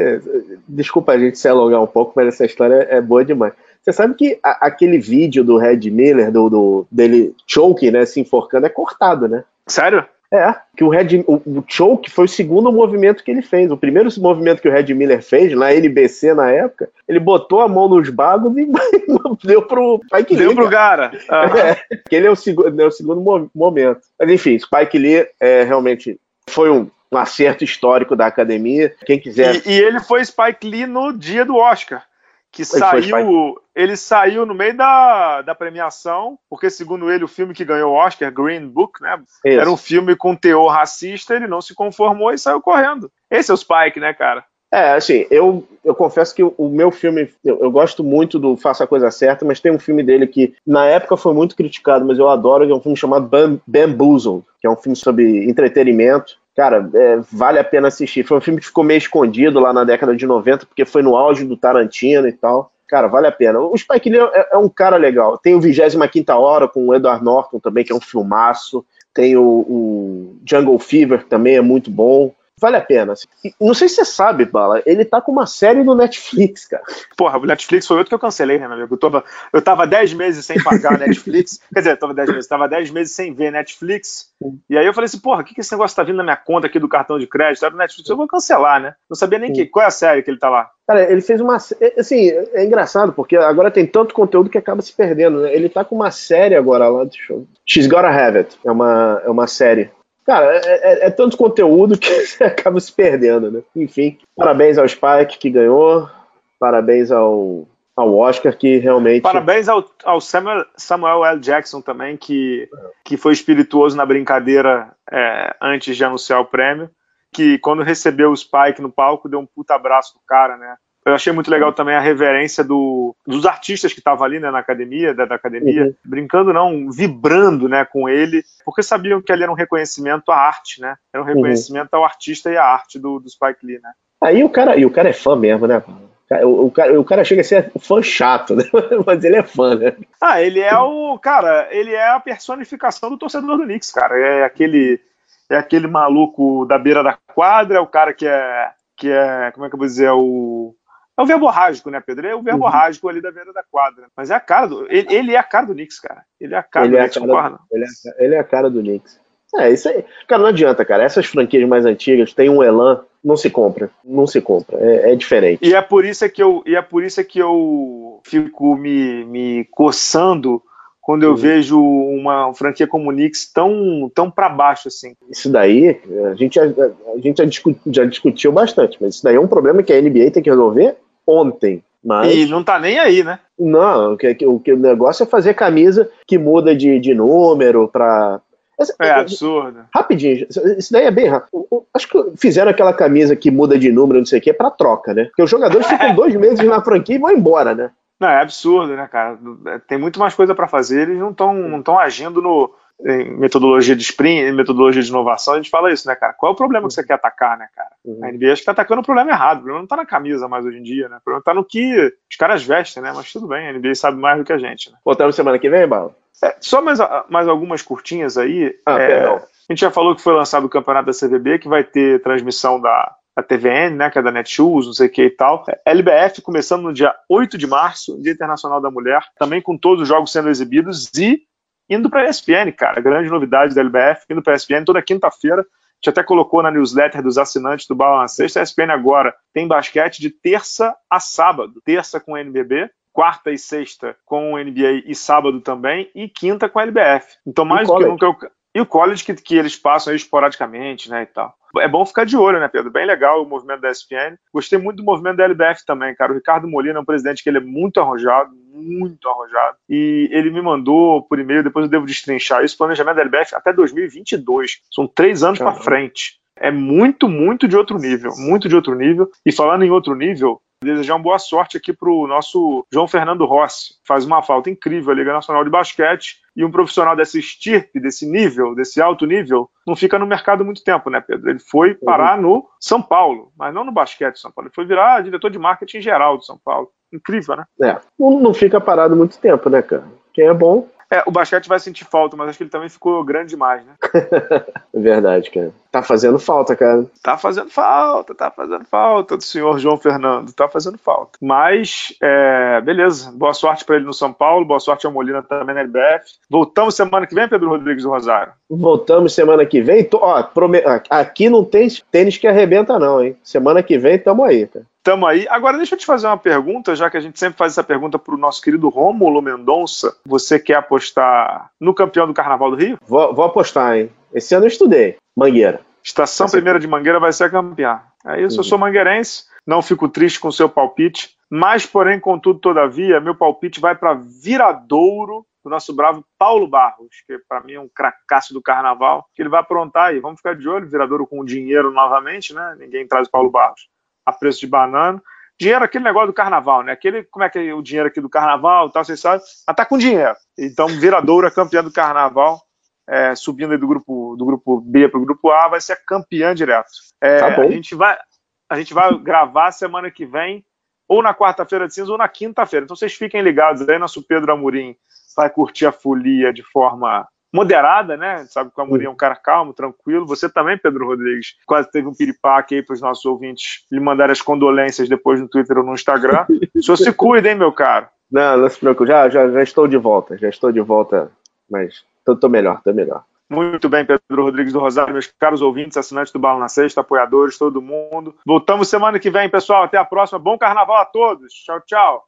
Desculpa a gente se alongar um pouco, mas essa história é boa demais. Você sabe que a, aquele vídeo do Red Miller, do, do, dele choke, né, se enforcando, é cortado, né? Sério? É, que o Red, o, o choke foi o segundo movimento que ele fez. O primeiro movimento que o Red Miller fez, na NBC na época, ele botou a mão nos bagos e *laughs* deu pro Spike Lee. Deu pro cara. Uhum. É, ele é o, segundo, é o segundo momento. Mas enfim, Spike Lee é, realmente foi um, um acerto histórico da academia. Quem quiser. E, e, ele foi Spike Lee no dia do Oscar que saiu, ele saiu no meio da, da premiação, porque segundo ele o filme que ganhou o Oscar, Green Book, né, Isso. era um filme com teor racista, ele não se conformou e saiu correndo. Esse é o Spike, né, cara? É, assim, eu, eu confesso que o meu filme, eu, eu, gosto muito do Faça a Coisa Certa, mas tem um filme dele que na época foi muito criticado, mas eu adoro, que é um filme chamado Bam, Bamboozled, que é um filme sobre entretenimento, Cara, é, vale a pena assistir. Foi um filme que ficou meio escondido lá na década de 90, porque foi no auge do Tarantino e tal. Cara, vale a pena. O Spike Lee é, é um cara legal. Tem o 25 Hora com o Edward Norton também, que é um filmaço. Tem o, o Jungle Fever, que também é muito bom vale a pena. Assim. Não sei se você sabe, Bala, ele tá com uma série no Netflix, cara. Porra, o Netflix foi outro que eu cancelei, né, meu amigo? Eu tava, eu tava 10 meses sem pagar *laughs* Netflix. Quer dizer, eu tava 10 meses, tava 10 meses sem ver Netflix. E aí eu falei assim, porra, o que, que esse negócio tá vindo na minha conta aqui do cartão de crédito? Era do Netflix, eu vou cancelar, né? Não sabia nem que, qual é a série que ele tá lá. Cara, ele fez uma. É, assim, é engraçado, porque agora tem tanto conteúdo que acaba se perdendo, né? Ele tá com uma série agora lá, deixa eu... She's Gotta Have It. É uma, é uma série Cara, é, é, é, tanto conteúdo que *laughs* você acaba se perdendo, né? Enfim, parabéns ao Spike que ganhou, parabéns ao, ao Oscar que realmente. Parabéns ao, ao Samuel, Samuel, L. Jackson também, que, que foi espirituoso na brincadeira é, antes de anunciar o prêmio. Que quando recebeu o Spike no palco, deu um puta abraço pro cara, né? Eu achei muito legal também a reverência do, dos artistas que estavam ali né, na academia, da, da academia, uhum. brincando não, vibrando né, com ele, porque sabiam que ali era um reconhecimento à arte, né? Era um uhum. reconhecimento uhum. ao artista e à arte do, do Spike Lee, né? Aí o cara, e o cara é fã mesmo, né? O, o, cara, o cara chega a ser fã chato, né? *laughs* Mas ele é fã, né? Ah, ele é o. Cara, ele é a personificação do torcedor do Knicks, cara. É aquele. É aquele maluco da beira da quadra, é o cara que é. Que é. Como é que eu vou dizer? É o. É o verborrágico, né, Pedro? É o verborrágico uhum. ali da beira da quadra. Mas é a cara do. Ele, ele, é a cara do Knicks, cara. Ele é a cara ele do é Knicks, concorda? Ele, é, ele é a cara do Knicks. É, isso aí. Cara, não adianta, cara. Essas franquias mais antigas têm um elan, não se compra. Não se compra. É, é, diferente. E é por isso que eu, e é por isso que eu fico me, me coçando quando eu uhum. vejo uma franquia como o Knicks tão, tão para baixo assim. Isso daí, a gente, já, a gente já, discutiu, já discutiu bastante, mas isso daí é um problema que a NBA tem que resolver ontem. Mas... E não tá nem aí, né? Não, o que, o, que, o negócio é fazer camisa que muda de, de número para é absurdo. Rapidinho, isso daí é bem rápido. Acho que fizeram aquela camisa que muda de número, não sei o que, pra troca, né? Porque os jogadores *laughs* ficam dois meses na franquia e vão embora, né? Não, é absurdo, né, cara? Tem muito mais coisa para fazer, eles não estão não tão agindo no, em metodologia de sprint, em metodologia de inovação, a gente fala isso, né, cara? Qual é o problema que você quer atacar, né, cara? Uhum. A NBA acho que tá atacando o problema errado. O problema não tá na camisa mais hoje em dia, né? O problema tá no que os caras vestem, né? Mas tudo bem, a NBA sabe mais do que a gente, né? Voltamos semana que vem, Bala? É, só mais, mais algumas curtinhas aí. Ah, é, a gente já falou que foi lançado o campeonato da CVB, que vai ter transmissão da, da TVN, né, que é da Netshoes, não sei o que e tal. LBF começando no dia 8 de março, Dia Internacional da Mulher, também com todos os jogos sendo exibidos e indo para a ESPN, cara. Grande novidade da LBF, indo para a ESPN toda quinta-feira. A gente até colocou na newsletter dos assinantes do Bala na Sexta. A ESPN agora tem basquete de terça a sábado. Terça com o NBB, quarta e sexta com o NBA e sábado também, e quinta com a LBF. Então, mais do que nunca. Eu... E o college que, que eles passam aí esporadicamente, né, e tal. É bom ficar de olho, né, Pedro? Bem legal o movimento da ESPN. Gostei muito do movimento da LBF também, cara. O Ricardo Molina é um presidente que ele é muito arrojado, muito arrojado. E ele me mandou por e-mail, depois eu devo destrinchar isso, planejamento da LBF até 2022. São três anos para frente. É muito, muito de outro nível. Muito de outro nível. E falando em outro nível, Desejar uma boa sorte aqui para o nosso João Fernando Rossi. Faz uma falta incrível a Liga Nacional de Basquete e um profissional dessa estirpe, desse nível, desse alto nível, não fica no mercado muito tempo, né, Pedro? Ele foi parar uhum. no São Paulo, mas não no basquete de São Paulo. Ele foi virar diretor de marketing geral do São Paulo. Incrível, né? É, não fica parado muito tempo, né, cara? Quem é bom é, o basquete vai sentir falta, mas acho que ele também ficou grande demais, né? *laughs* é verdade, cara. Tá fazendo falta, cara. Tá fazendo falta, tá fazendo falta do senhor João Fernando, tá fazendo falta. Mas, é, beleza. Boa sorte para ele no São Paulo, boa sorte ao Molina também na LBF. Voltamos semana que vem, Pedro Rodrigues do Rosário? Voltamos semana que vem. Ó, prome... Aqui não tem tênis que arrebenta, não, hein? Semana que vem tamo aí, cara. Tamo aí. Agora deixa eu te fazer uma pergunta, já que a gente sempre faz essa pergunta para o nosso querido Rômulo Mendonça. Você quer apostar no campeão do Carnaval do Rio? Vou, vou apostar, hein? Esse ano eu estudei. Mangueira. Estação vai Primeira de Mangueira vai ser a campeã. É isso, uhum. eu sou mangueirense, não fico triste com o seu palpite, mas, porém, contudo, todavia, meu palpite vai para Viradouro do nosso bravo Paulo Barros, que para mim é um cracaço do carnaval, que ele vai aprontar aí. Vamos ficar de olho, Viradouro com dinheiro novamente, né? Ninguém traz o Paulo Barros a preço de banana. Dinheiro, aquele negócio do carnaval, né? Aquele, como é que é o dinheiro aqui do carnaval, tal, vocês sabem, mas tá com dinheiro. Então, Viradouro é campeã do carnaval, é, subindo do grupo, do grupo B para o grupo A, vai ser campeã direto. É, tá a, gente vai, a gente vai gravar semana que vem, ou na quarta-feira de cinza, ou na quinta-feira. Então vocês fiquem ligados aí, nosso Pedro Amorim vai curtir a folia de forma moderada, né? Sabe que o Amorim é um cara calmo, tranquilo. Você também, Pedro Rodrigues, quase teve um piripaque aí para os nossos ouvintes lhe mandar as condolências depois no Twitter ou no Instagram. o senhor se cuida, hein, meu caro? Não, não se preocupe, já, já, já estou de volta, já estou de volta, mas estou melhor, estou melhor. Muito bem, Pedro Rodrigues do Rosário, meus caros ouvintes, assinantes do Bala na Sexta, apoiadores, todo mundo. Voltamos semana que vem, pessoal. Até a próxima. Bom carnaval a todos. Tchau, tchau.